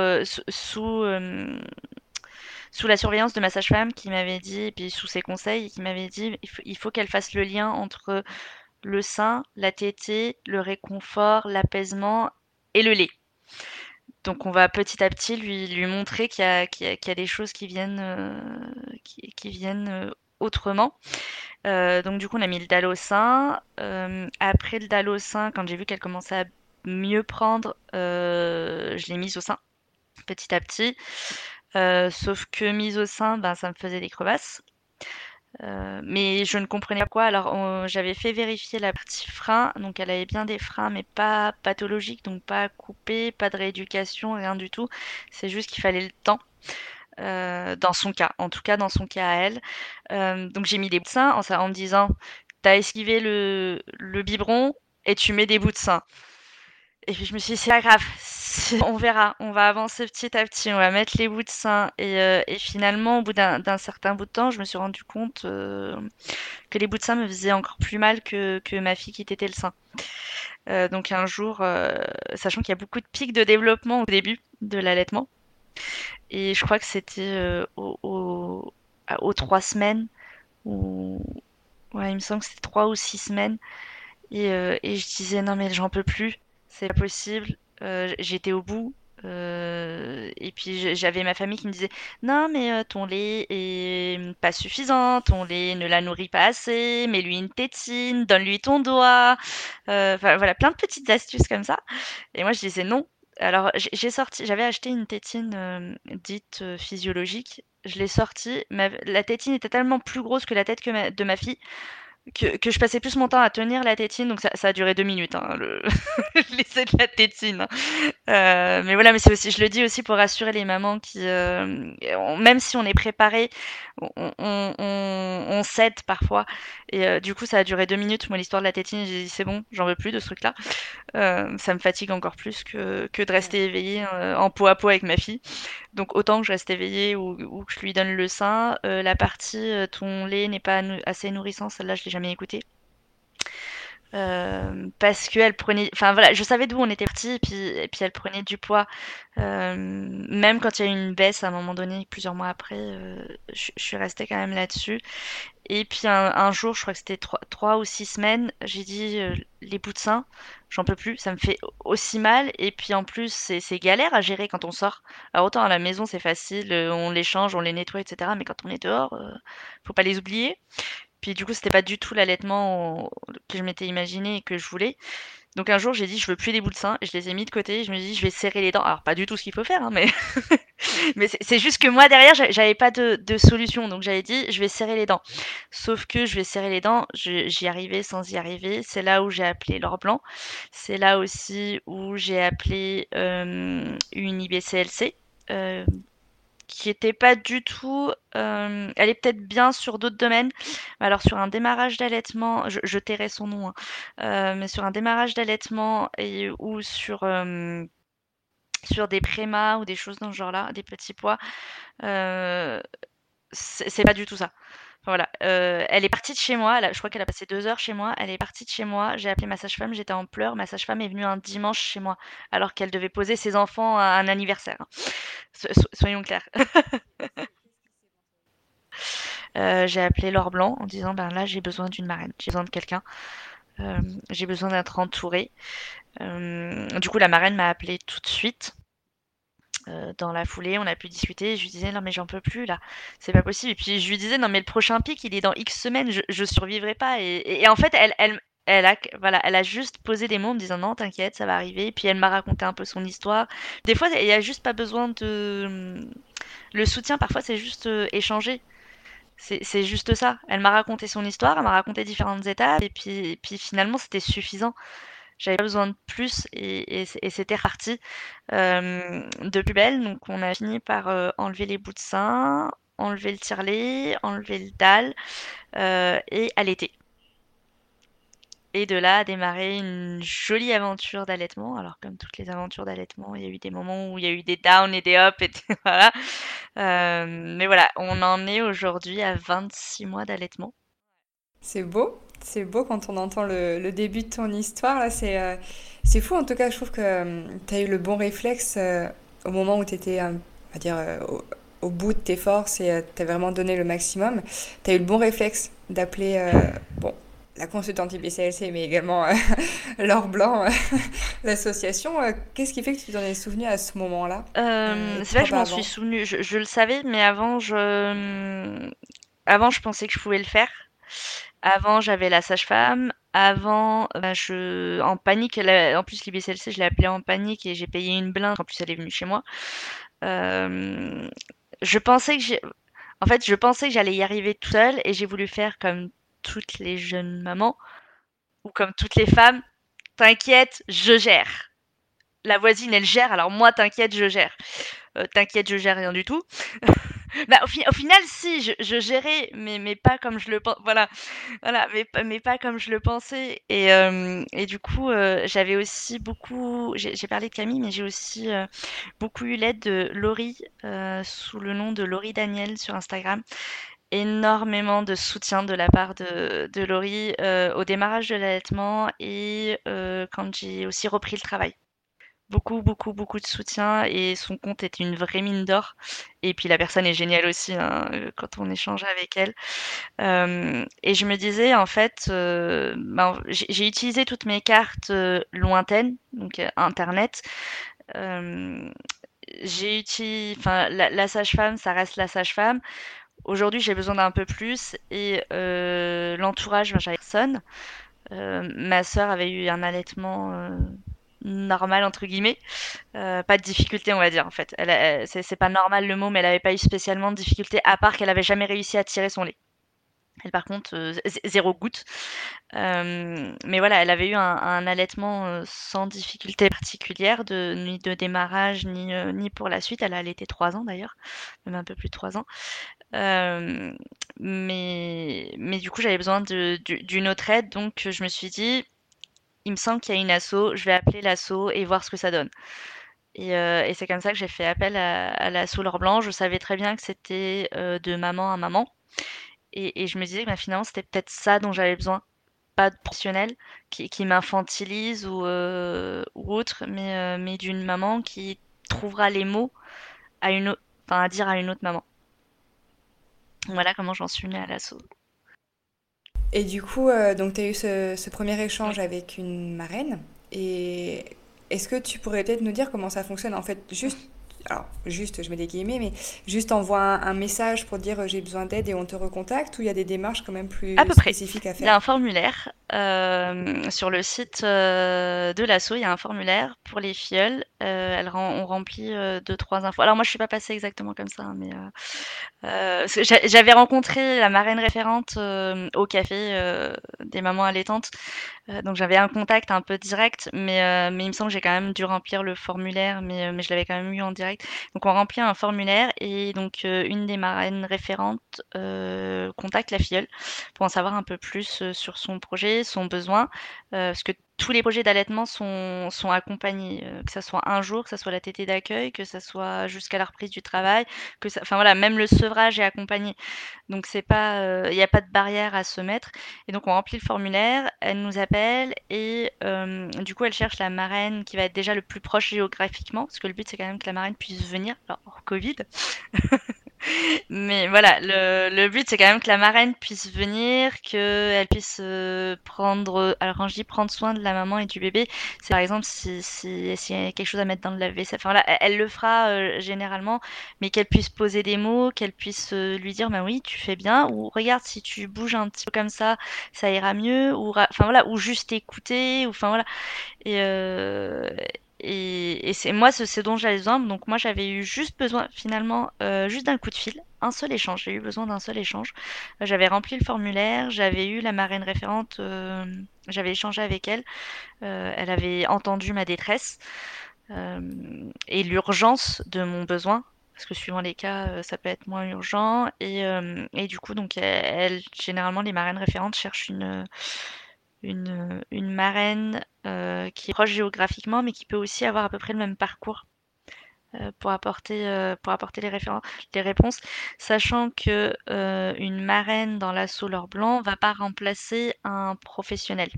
sous sous la surveillance de ma sage-femme qui m'avait dit, et puis sous ses conseils, qui m'avait dit il faut, qu'elle fasse le lien entre le sein, la tétée, le réconfort, l'apaisement et le lait. Donc on va petit à petit lui, montrer qu'il y, a, des choses qui viennent, euh, euh, autrement. donc du coup, on a mis le sein. après le sein, quand j'ai vu qu'elle commençait à mieux prendre, je l'ai mise au sein petit à petit. Sauf que mise au sein, ben, ça me faisait des crevasses. Euh, mais je ne comprenais pas quoi. Alors, j'avais fait vérifier la partie frein. Donc, elle avait bien des freins, mais pas pathologiques, donc pas coupés, pas de rééducation, rien du tout. C'est juste qu'il fallait le temps. Euh, dans son cas, en tout cas dans son cas à elle. Euh, donc j'ai mis des bouts de sein en, en me disant, t'as esquivé le, le biberon et tu mets des bouts de sein. Et puis je me suis dit, c'est pas grave, on verra, on va avancer petit à petit, on va mettre les bouts de sein. Et, euh, finalement, au bout d'un certain bout de temps, je me suis rendu compte euh, que les bouts de sein me faisaient encore plus mal que, ma fille qui tétait le sein. Euh, donc un jour, sachant qu'il y a beaucoup de pics de développement au début de l'allaitement, et je crois que c'était aux trois semaines, ou ouais, il me semble que c'était trois ou six semaines, et, et je disais non mais j'en peux plus, c'est pas possible, euh, j'étais au bout. Euh, et puis j'avais ma famille qui me disait non mais euh, ton lait est pas suffisant, ton lait ne la nourrit pas assez, mets-lui une tétine, donne-lui ton doigt, enfin voilà plein de petites astuces comme ça. Et moi je disais non. Alors j'ai sorti, j'avais acheté une tétine dite physiologique, je l'ai sortie, la tétine était tellement plus grosse que la tête que de ma fille que, je passais plus mon temps à tenir la tétine, donc ça, a duré deux minutes, hein, le l'essai de la tétine. Euh, mais voilà, mais c'est aussi, je le dis aussi pour rassurer les mamans qui, euh, même si on est préparé, on, on, on, cède parfois. Et euh, du coup, ça a duré deux minutes. Moi, l'histoire de la tétine, j'ai dit c'est bon, j'en veux plus de ce truc-là. ça me fatigue encore plus que, que de rester éveillée en peau à peau avec ma fille. Donc autant que je reste éveillée ou, que je lui donne le sein. la partie ton lait n'est pas assez nourrissant, celle-là, je l'ai jamais écoutée. Euh, parce qu'elle prenait, enfin voilà, je savais d'où on était parti, et puis, et puis elle prenait du poids. Euh, même quand il y a eu une baisse à un moment donné, plusieurs mois après, euh, je, suis restée quand même là-dessus. Et puis un, jour, je crois que c'était trois, ou six semaines, j'ai dit les bouts de sein, j'en peux plus, ça me fait aussi mal. Et puis en plus, c'est galère à gérer quand on sort. Alors autant à la maison, c'est facile, on les change, on les nettoie, etc. Mais quand on est dehors, faut pas les oublier. Puis du coup, c'était pas du tout l'allaitement que je m'étais imaginé et que je voulais. Donc un jour, j'ai dit, je veux plus des boules de sein, je les ai mis de côté, je me dis, je vais serrer les dents. Alors pas du tout ce qu'il faut faire, hein, mais c'est juste que moi derrière, j'avais pas de, solution, donc j'avais dit, je vais serrer les dents. Sauf que je vais serrer les dents, j'y arrivais sans y arriver. C'est là où j'ai appelé l'or blanc. C'est là aussi où j'ai appelé euh, une IBCLC. Qui était pas du tout. Euh, elle est peut-être bien sur d'autres domaines. Alors sur un démarrage d'allaitement, je, tairai son nom, hein, euh, mais sur un démarrage d'allaitement ou sur euh, sur des prémas ou des choses dans ce genre-là, des petits pois, c'est pas du tout ça. Voilà, euh, elle est partie de chez moi, je crois qu'elle a passé deux heures chez moi, elle est partie de chez moi, j'ai appelé ma sage-femme, j'étais en pleurs, ma sage-femme est venue un dimanche chez moi, alors qu'elle devait poser ses enfants à un anniversaire. Hein. soyons clairs. Euh, j'ai appelé Laure Blanc en disant ben là j'ai besoin d'une marraine, j'ai besoin de quelqu'un, euh, j'ai besoin d'être entourée. du coup la marraine m'a appelé tout de suite. Euh, dans la foulée, on a pu discuter. Je lui disais non mais j'en peux plus là, c'est pas possible. Et puis je lui disais non mais le prochain pic il est dans X semaines, je, survivrai pas. Et, en fait elle, elle, elle a, voilà, elle a juste posé des mots en me disant non t'inquiète ça va arriver. Et puis elle m'a raconté un peu son histoire. Des fois il y a juste pas besoin de le soutien. Parfois c'est juste euh, échanger. C'est juste ça. Elle m'a raconté son histoire, elle m'a raconté différentes étapes et puis, et puis finalement c'était suffisant j'avais pas besoin de plus et, c'était reparti euh, de plus belle. Donc on a fini par euh, enlever les bouts de sein, enlever le tirelet, enlever le dalle euh, et allaiter. Et de là a démarré une jolie aventure d'allaitement. Alors comme toutes les aventures d'allaitement, il y a eu des moments où il y a eu des downs et des ups mais voilà, on en est aujourd'hui à 26 mois d'allaitement. C'est beau. C'est beau quand on entend le, début de ton histoire. Là, c'est, euh, c'est fou. En tout cas, je trouve que euh, tu as eu le bon réflexe euh, au moment où tu étais, on va dire, au, bout de tes forces et tu as vraiment donné le maximum. Tu as eu le bon réflexe d'appeler bon, la consultante IBCLC, mais également L'Or Blanc, l'association. Qu'est-ce qui fait que tu t'en es souvenu à ce moment-là C'est vrai que je m'en suis souvenu. Je, je, le savais, mais avant, je avant, je pensais que je pouvais le faire. Avant, j'avais la sage-femme. Avant, bah, en panique, en plus l'IBCLC, je l'ai appelée en panique et j'ai payé une blinde. En plus, elle est venue chez moi. Euh, je pensais que en fait, je pensais que j'allais y arriver toute seule et j'ai voulu faire comme toutes les jeunes mamans ou comme toutes les femmes. T'inquiète, je gère. La voisine, elle gère, alors moi, t'inquiète, je gère. Euh, t'inquiète, je gère rien du tout. bah, au, final, si, je, gérais, mais, mais pas comme je le pense. Voilà, voilà mais, mais pas comme je le pensais. Et, euh, et du coup, euh, j'avais aussi beaucoup. J'ai parlé de Camille, mais j'ai aussi beaucoup eu l'aide de Laurie, sous le nom de Laurie Daniel sur Instagram énormément de soutien de la part de, de Laurie au démarrage de l'allaitement et quand j'ai aussi repris le travail beaucoup, beaucoup, beaucoup de soutien et son compte est une vraie mine d'or. Et puis la personne est géniale aussi hein, euh, quand on échange avec elle. Euh, et je me disais, en fait, euh, ben, j'ai utilisé toutes mes cartes lointaines, donc Internet. j'ai utilisé, enfin, la, sage-femme, ça reste la sage-femme. Aujourd'hui, j'ai besoin d'un peu plus et l'entourage, ben, j'avais personne. ma sœur avait eu un allaitement normal entre guillemets. Euh, pas de difficulté on va dire en fait. Elle, c'est pas normal le mot mais elle avait pas eu spécialement de difficulté à part qu'elle avait jamais réussi à tirer son lait. Elle par contre euh, zéro goutte. Euh, mais voilà elle avait eu un, allaitement sans difficulté particulière de ni de démarrage ni ni pour la suite. Elle a allaité trois ans d'ailleurs. Même un peu plus de trois ans. Mais mais du coup j'avais besoin d'une autre aide. Donc je me suis dit il me semble qu'il y a une asso, je vais appeler l'asso et voir ce que ça donne. Et, euh, c'est comme ça que j'ai fait appel à, l'asso L'Or Blanc. Je savais très bien que c'était euh, de maman à maman. Et, je me disais que bah, finalement, c'était peut-être ça dont j'avais besoin. Pas de professionnel qui, m'infantilise ou, euh, autre, mais, d'une maman qui trouvera les mots à, une à dire à une autre maman. Voilà comment j'en suis venue à l'asso. Et du coup, euh, donc tu as eu ce, premier échange avec une marraine. Et est-ce que tu pourrais peut-être nous dire comment ça fonctionne? En fait, juste, alors juste, je mets des guillemets, mais juste envoie un, message pour dire euh, j'ai besoin d'aide et on te recontacte? Ou il y a des démarches quand même plus spécifiques à faire? Il y a un formulaire euh, sur le site de l'ASSO, il y a un formulaire pour les filleuls. elles on remplit deux, trois infos. Alors moi, je suis pas passée exactement comme ça, hein, mais euh, j'avais rencontré la marraine référente euh, au café euh, des mamans allaitantes, donc j'avais un contact un peu direct, mais, il me semble que j'ai quand même dû remplir le formulaire, mais, mais je l'avais quand même eu en direct. Donc on remplit un formulaire et donc une des marraines référentes contacte la filleule pour en savoir un peu plus sur son projet, son besoin, parce que tous les projets d'allaitement sont, sont accompagnés, euh, que ce soit un jour, que ce soit la tétée d'accueil, que ce soit jusqu'à la reprise du travail, que ça, enfin voilà, même le sevrage est accompagné. Donc c'est pas, euh, il n'y a pas de barrière à se mettre. Et donc on remplit le formulaire, elle nous appelle et euh, du coup elle cherche la marraine qui va être déjà le plus proche géographiquement, parce que le but c'est quand même que la marraine puisse venir, alors hors Covid. Mais voilà, le, le but c'est quand même que la marraine puisse venir, qu'elle puisse euh, prendre. Alors quand je dis prendre soin de la maman et du bébé, c'est par exemple si si s'il y a quelque chose à mettre dans le lave-vaisselle. Enfin là, elle, le fera euh, généralement, mais qu'elle puisse poser des mots, qu'elle puisse euh, lui dire bah oui tu fais bien, ou regarde si tu bouges un petit peu comme ça, ça ira mieux, ou enfin voilà, ou juste écouter, ou enfin voilà. Et et, c'est moi ce, dont j'avais besoin. Donc moi j'avais eu juste besoin finalement euh, juste d'un coup de fil, un seul échange. J'ai eu besoin d'un seul échange. J'avais rempli le formulaire, j'avais eu la marraine référente, euh, j'avais échangé avec elle. Euh, elle avait entendu ma détresse et l'urgence de mon besoin. Parce que suivant les cas, ça peut être moins urgent. Et, et du coup, donc, elle, généralement, les marraines référentes cherchent une, une, une marraine euh, qui est proche géographiquement, mais qui peut aussi avoir à peu près le même parcours euh, pour apporter euh, pour apporter les les réponses, sachant que une marraine dans l'assaut l'or blanc va pas remplacer un professionnel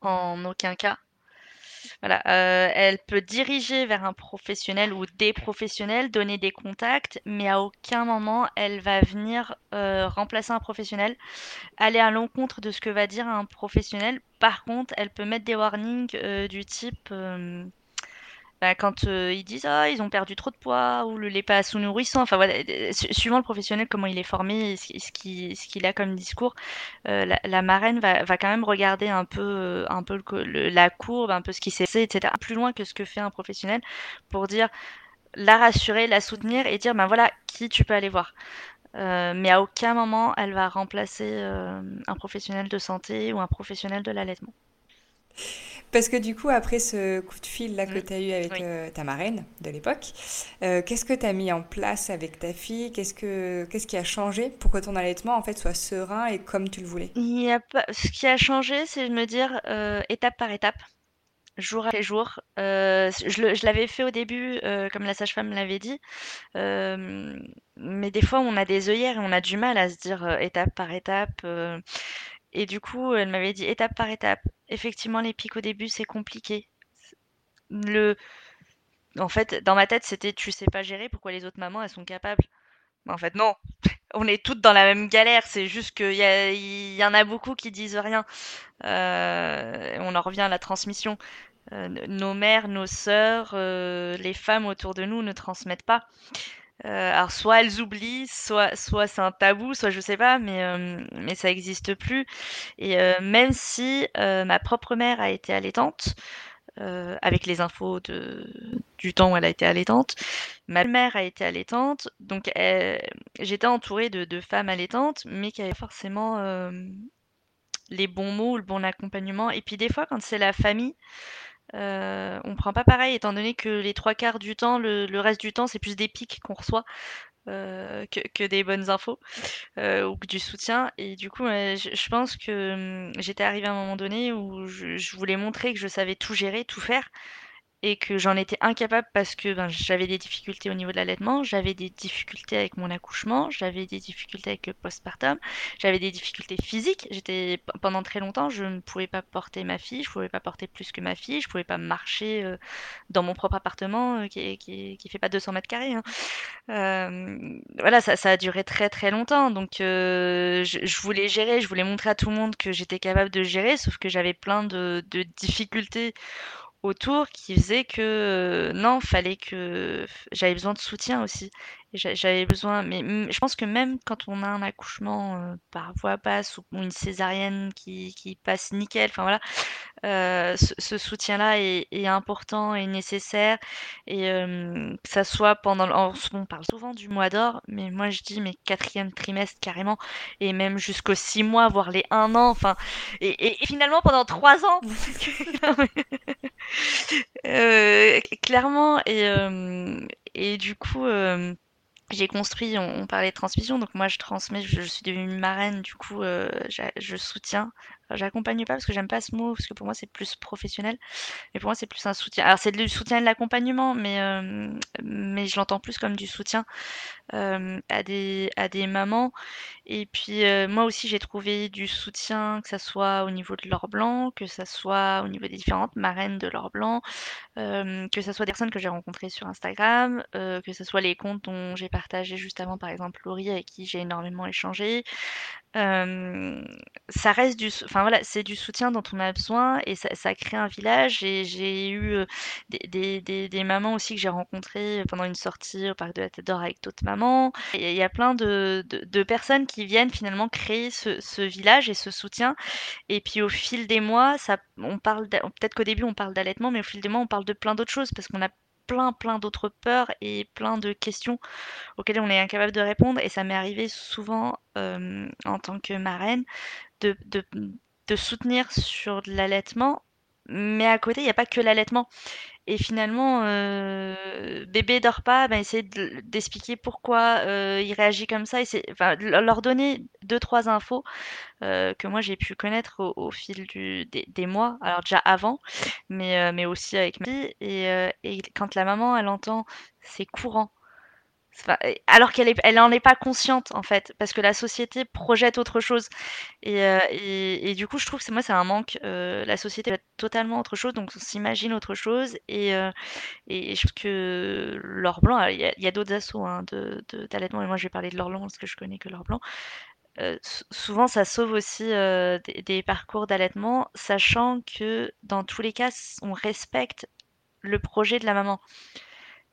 en aucun cas. Voilà, euh, elle peut diriger vers un professionnel ou des professionnels, donner des contacts, mais à aucun moment elle va venir euh, remplacer un professionnel, aller à l'encontre de ce que va dire un professionnel. Par contre, elle peut mettre des warnings euh, du type bah, quand euh, ils disent ah ils ont perdu trop de poids ou le lait pas sous nourrissant, enfin voilà, suivant le professionnel comment il est formé, ce qu'il a comme discours, euh, la, marraine va, quand même regarder un peu euh, un peu la courbe, un peu ce qui s'est fait, etc. Plus loin que ce que fait un professionnel pour dire la rassurer, la soutenir et dire ben voilà qui tu peux aller voir. mais à aucun moment elle va remplacer un professionnel de santé ou un professionnel de l'allaitement. Parce que du coup, après ce coup de fil là que mm. tu as eu avec euh, ta marraine de l'époque, euh, qu'est-ce que tu as mis en place avec ta fille? Qu'est-ce que qu'est-ce qui a changé pour que ton allaitement en fait soit serein et comme tu le voulais? Il y a pas... Ce qui a changé, c'est de me dire euh, étape par étape, jour après jour. je l'avais fait au début, comme la sage-femme l'avait dit, mais des fois on a des œillères et on a du mal à se dire étape par étape. Et du coup, elle m'avait dit étape par étape. Effectivement, les pics au début, c'est compliqué. Le... En fait, dans ma tête, c'était tu sais pas gérer, pourquoi les autres mamans, elles sont capables? En fait, non. On est toutes dans la même galère, c'est juste qu'il y, y, en a beaucoup qui disent rien. Euh, on en revient à la transmission. Euh, nos mères, nos sœurs, euh, les femmes autour de nous ne transmettent pas. Euh, alors soit elles oublient, soit soit c'est un tabou, soit je sais pas, mais euh, mais ça existe plus. Et euh, même si ma propre mère a été allaitante, avec les infos de, du temps où elle a été allaitante, ma mère a été allaitante, donc j'étais entourée de, de, femmes allaitantes, mais qui avaient forcément les bons mots, le bon accompagnement. Et puis des fois, quand c'est la famille, euh, on prend pas pareil, étant donné que les trois quarts du temps, le, reste du temps, c'est plus des pics qu'on reçoit euh, que, des bonnes infos euh, ou du soutien. Et du coup, je, pense que hum, j'étais arrivée à un moment donné où je, voulais montrer que je savais tout gérer, tout faire et que j'en étais incapable parce que ben, j'avais des difficultés au niveau de l'allaitement, j'avais des difficultés avec mon accouchement, j'avais des difficultés avec le postpartum, j'avais des difficultés physiques. J'étais pendant très longtemps, je ne pouvais pas porter ma fille, je pouvais pas porter plus que ma fille, je pouvais pas marcher euh, dans mon propre appartement euh, qui, qui, qui, fait pas 200 mètres carrés. Hein. Euh, voilà, ça, ça, a duré très très longtemps. Donc je, je, voulais gérer, je voulais montrer à tout le monde que j'étais capable de gérer, sauf que j'avais plein de, de difficultés autour qui faisait que non, fallait que j'avais besoin de soutien aussi. J'avais besoin, mais je pense que même quand on a un accouchement par voie basse ou une césarienne qui, qui passe nickel, enfin voilà, euh, ce, soutien-là est, important et nécessaire. Et que ça soit pendant. On parle souvent du mois d'or, mais moi je dis mes quatrième trimestre carrément, et même jusqu'aux six mois, voire les un an. Enfin, et, finalement pendant trois ans. Euh, clairement, et, et du coup j'ai construit, on, parlait de transmission, donc moi je transmets, je, suis devenue marraine, du coup euh, je soutiens. J'accompagne pas parce que j'aime pas ce mot, parce que pour moi c'est plus professionnel. Mais pour moi c'est plus un soutien. Alors c'est du soutien et de l'accompagnement, mais, euh, mais je l'entends plus comme du soutien euh, à, des, à des mamans. Et puis moi aussi j'ai trouvé du soutien, que ça soit au niveau de l'or blanc, que ça soit au niveau des différentes marraines de l'or blanc, que ça soit des personnes que j'ai rencontrées sur Instagram, que ce soit les comptes dont j'ai partagé juste avant, par exemple Laurie, avec qui j'ai énormément échangé. Ça reste du, enfin voilà, c'est du soutien dont on a besoin et ça, crée un village. Et j'ai eu des, mamans aussi que j'ai rencontrées pendant une sortie au parc de la Tête d'Or avec d'autres mamans. Il y a plein de, personnes qui viennent finalement créer ce, village et ce soutien. Et puis au fil des mois, on parle, peut-être qu'au début on parle d'allaitement, mais au fil des mois on parle de plein d'autres choses parce qu'on a plein, plein d'autres peurs et plein de questions auxquelles on est incapable de répondre. Et ça m'est arrivé souvent euh, en tant que marraine de, de, de soutenir sur l'allaitement. Mais à côté, il n'y a pas que l'allaitement. Et finalement, euh, bébé dort pas, ben essayer d'expliquer pourquoi euh, il réagit comme ça, et enfin, leur donner deux trois infos euh, que moi j'ai pu connaître au, fil du, des, mois, alors déjà avant, mais, euh, mais aussi avec ma fille. Et, et quand la maman elle entend c'est courant, alors qu'elle est, elle en est pas consciente en fait, parce que la société projette autre chose. Et, euh, du coup, je trouve que moi c'est un manque. Euh, la société est totalement autre chose, donc on s'imagine autre chose. Et, euh, je trouve que l'or blanc, il y a, d'autres assauts hein, de, d'allaitement, et moi je vais parler de l'or blanc parce que je connais que l'or blanc. souvent, ça sauve aussi des, parcours d'allaitement, sachant que dans tous les cas, on respecte le projet de la maman.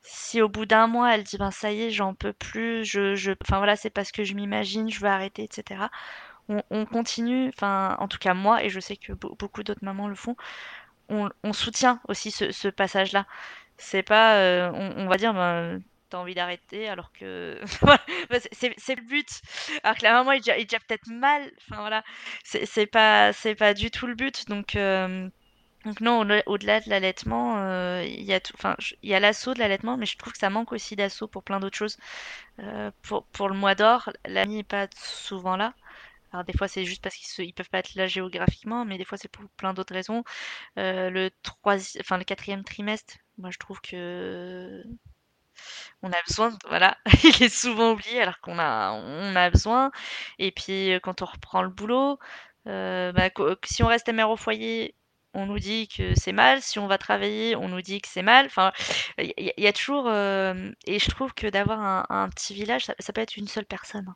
Si au bout d'un mois, elle dit ben ça y est, j'en peux plus, je, je, enfin voilà, c'est parce que je m'imagine, je veux arrêter, etc. On, continue, enfin en tout cas moi, et je sais que beaucoup d'autres mamans le font, on, soutient aussi ce, passage-là. C'est pas, euh, on, va dire, ben, t'as envie d'arrêter alors que bah, c'est le but alors que la maman est déjà, déjà peut-être mal enfin voilà c'est pas c'est pas du tout le but donc euh, donc non, au-delà de l'allaitement, euh, il y a l'assaut de l'allaitement, mais je trouve que ça manque aussi d'assaut pour plein d'autres choses. Euh, pour, le mois d'or, l'ami n'est pas souvent là. Alors des fois c'est juste parce qu'ils ne peuvent pas être là géographiquement, mais des fois c'est pour plein d'autres raisons. Euh, le le quatrième trimestre, moi je trouve que on a besoin, voilà, il est souvent oublié alors qu'on a, on a besoin. Et puis quand on reprend le boulot, bah, si on reste mère au foyer, on nous dit que c'est mal. Si on va travailler, on nous dit que c'est mal. Enfin, il y, a toujours. Et je trouve que d'avoir un, petit village, ça, peut être une seule personne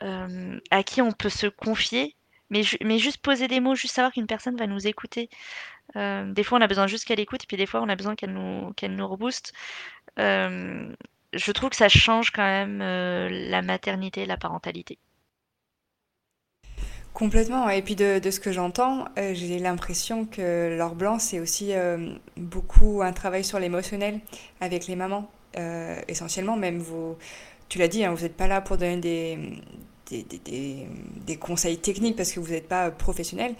hein, à qui on peut se confier, mais, juste poser des mots, juste savoir qu'une personne va nous écouter. Des fois, on a besoin juste qu'elle écoute, et puis des fois, on a besoin qu'elle nous, qu'elle nous rebooste. je trouve que ça change quand même la maternité la parentalité. Complètement. Et puis de, de ce que j'entends, euh, j'ai l'impression que l'or blanc, c'est aussi euh, beaucoup un travail sur l'émotionnel avec les mamans, euh, essentiellement. Même vous, tu l'as dit, hein, vous n'êtes pas là pour donner des, des, des, des, conseils techniques parce que vous n'êtes pas professionnel.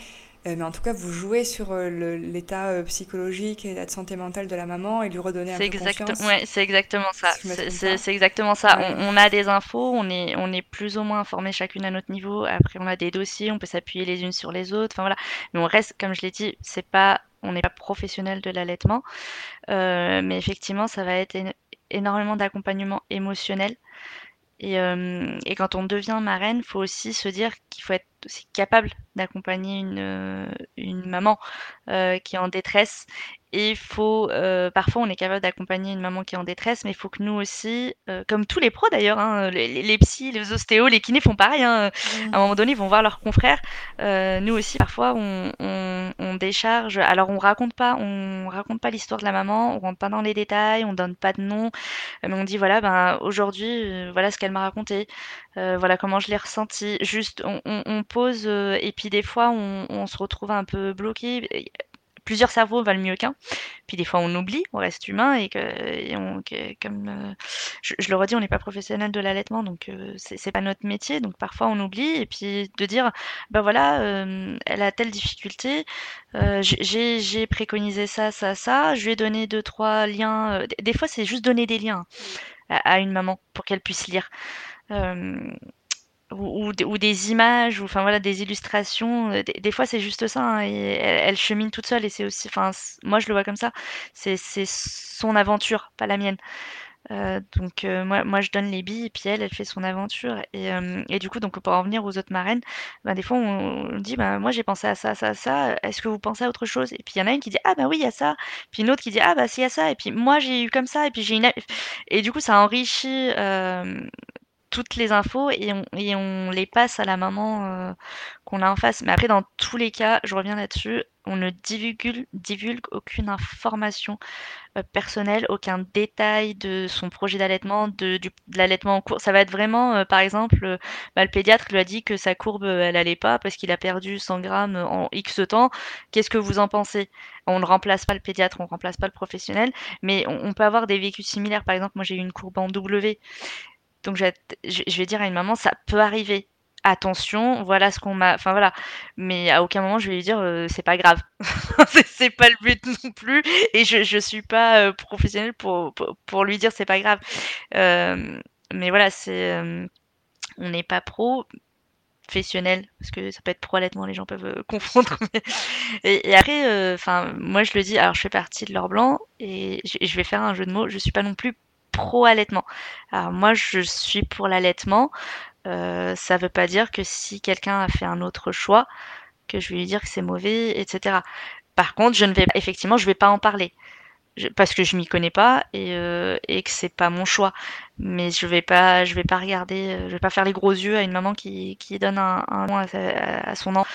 Euh, mais en tout cas, vous jouez sur euh, l'état euh, psychologique et l'état de santé mentale de la maman et lui redonner un peu confiance. Ouais, c'est exactement ça. C'est exactement ça. On, a des infos, on est, on est plus ou moins informés chacune à notre niveau. Après, on a des dossiers, on peut s'appuyer les unes sur les autres. Enfin voilà. Mais on reste, comme je l'ai dit, c'est pas, on n'est pas professionnel de l'allaitement. mais effectivement, ça va être énormément d'accompagnement émotionnel. Et, et, quand on devient marraine, il faut aussi se dire qu'il faut être aussi capable d'accompagner une, euh, maman euh, qui est en détresse. Et il faut, euh, parfois on est capable d'accompagner une maman qui est en détresse, mais il faut que nous aussi, comme tous les pros d'ailleurs, hein, les, les, psys, les ostéos, les kinés font pareil. Hein, À un moment donné, ils vont voir leurs confrères. nous aussi, parfois, on, on, on, décharge. Alors on raconte pas, on raconte pas l'histoire de la maman, on rentre pas dans les détails, on donne pas de nom, mais on dit voilà, ben aujourd'hui, voilà ce qu'elle m'a raconté, voilà comment je l'ai ressenti. Juste, on, on pose euh, et puis des fois on, se retrouve un peu bloqué. Plusieurs cerveaux valent mieux qu'un. Puis des fois on oublie, on reste humain et que, comme euh, je, le redis, on n'est pas professionnel de l'allaitement, donc euh, c'est pas notre métier. Donc parfois on oublie et puis de dire, ben voilà, elle a telle difficulté, j'ai préconisé ça, ça, ça, je lui ai donné deux trois liens. des fois c'est juste donner des liens à, une maman pour qu'elle puisse lire ou, des images, ou enfin voilà, des illustrations. Euh, des, fois, c'est juste ça. Hein, et elle, chemine toute seule, et c'est aussi, enfin, moi je le vois comme ça. C'est son aventure, pas la mienne. Euh, donc euh, moi, moi je donne les billes et puis elle, elle fait son aventure et, et du coup donc pour en venir aux autres marraines, bah, des fois on, dit bah moi j'ai pensé à ça, ça, ça. Est-ce que vous pensez à autre chose? Et puis il y en a une qui dit ah bah oui il y a ça. Puis une autre qui dit ah bah si il y a ça. Et puis moi j'ai eu comme ça et puis j'ai une et du coup ça enrichit toutes les infos et on, les passe à la maman euh, qu'on a en face. Mais après, dans tous les cas, je reviens là-dessus, on ne divulgue, aucune information euh, personnelle, aucun détail de son projet d'allaitement, de, l'allaitement en cours. Ça va être vraiment, euh, par exemple, bah, le pédiatre lui a dit que sa courbe, elle allait pas parce qu'il a perdu 100 grammes en X temps. Qu'est-ce que vous en pensez? On ne remplace pas le pédiatre, on ne remplace pas le professionnel, mais on, on peut avoir des vécus similaires. Par exemple, moi j'ai eu une courbe en W donc je vais, dire à une maman, ça peut arriver. Attention, voilà ce qu'on m'a. Enfin voilà. Mais à aucun moment je vais lui dire euh, c'est pas grave. c'est pas le but non plus. Et je, je suis pas euh, professionnelle pour, lui dire c'est pas grave. Euh, mais voilà, c'est. on n'est pas pro professionnel parce que ça peut être pro allaitement les gens peuvent confondre et, après enfin moi je le dis alors je fais partie de l'or blanc et je vais faire un jeu de mots je suis pas non plus pro-allaitement. Alors moi, je suis pour l'allaitement. Euh, ça veut pas dire que si quelqu'un a fait un autre choix, que je vais lui dire que c'est mauvais, etc. Par contre, je ne vais effectivement, je vais pas en parler. parce que je m'y connais pas et, euh, et que c'est pas mon choix. Mais je vais pas, je vais pas regarder, euh, je vais pas faire les gros yeux à une maman qui, donne un, nom à, son enfant.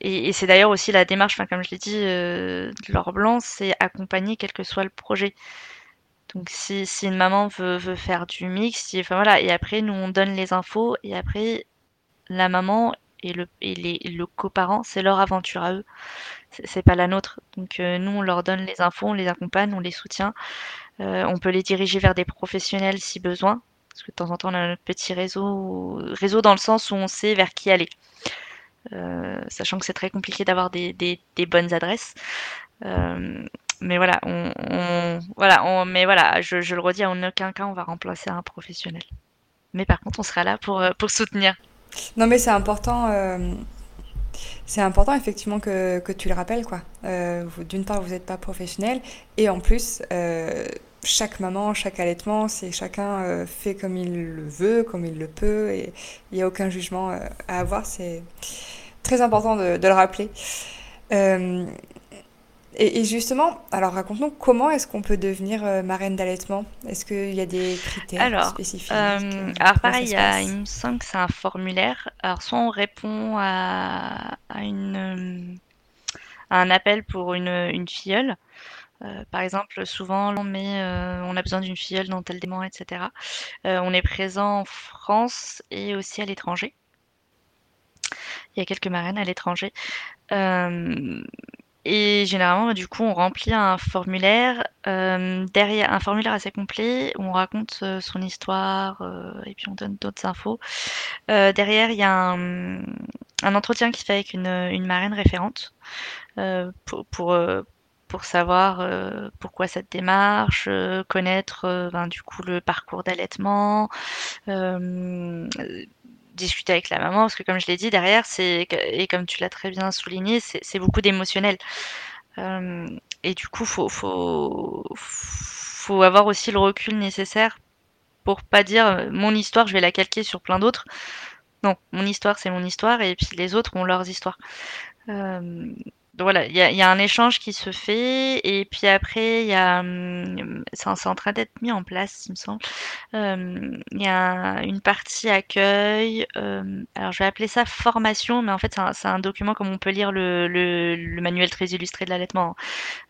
Et, c'est d'ailleurs aussi la démarche, comme je l'ai dit, de l'or blanc, c'est accompagner quel que soit le projet. Donc si, une maman veut, veut, faire du mix, enfin voilà, et après nous on donne les infos et après la maman et le, et les, le coparent, c'est leur aventure à eux, c'est pas la nôtre. Donc euh, nous on leur donne les infos, on les accompagne, on les soutient, euh, on peut les diriger vers des professionnels si besoin, parce que de temps en temps on a notre petit réseau, réseau dans le sens où on sait vers qui aller. Euh, sachant que c'est très compliqué d'avoir des, bonnes adresses. Mais voilà, on, voilà, on, mais voilà, je, je, le redis, en aucun cas on va remplacer un professionnel. Mais par contre, on sera là pour, euh, pour soutenir. Non, mais c'est important. Euh, c'est important effectivement que, que, tu le rappelles quoi. Euh, D'une part, vous n'êtes pas professionnel et en plus, chaque maman, chaque allaitement, c'est chacun fait comme il le veut, comme il le peut et il n'y a aucun jugement à avoir. C'est très important de le rappeler. Euh, et, justement, alors raconte-nous comment est-ce qu'on peut devenir euh, marraine d'allaitement? Est-ce qu'il y a des critères alors, spécifiques euh, Alors pareil, il, a, il, me semble que c'est un formulaire. Alors soit on répond à, à une, euh, à un appel pour une, une filleule. Euh, par exemple, souvent on met, euh, on a besoin d'une filleule dans tel dément, etc. Euh, on est présent en France et aussi à l'étranger. Il y a quelques marraines à l'étranger. Et généralement, du coup, on remplit un formulaire, euh, derrière un formulaire assez complet où on raconte euh, son histoire euh, et puis on donne d'autres infos. Derrière, il y a un, entretien qui se fait avec une, marraine référente pour, pour, pour savoir pourquoi cette démarche, connaître ben, du coup le parcours d'allaitement discuter avec la maman, parce que comme je l'ai dit, derrière, c'est et comme tu l'as très bien souligné, c'est beaucoup d'émotionnel. Euh, et du coup, faut, faut, avoir aussi le recul nécessaire pour pas dire euh, mon histoire, je vais la calquer sur plein d'autres. Non, mon histoire, c'est mon histoire, et puis les autres ont leurs histoires. Euh, voilà, il y a, un échange qui se fait, et puis après, il y a, hum, c'est en train d'être mis en place, il me semble. Euh, il y a une partie accueil. Euh, alors, je vais appeler ça formation, mais en fait, c'est un, document comme on peut lire le, le, le manuel très illustré de l'allaitement.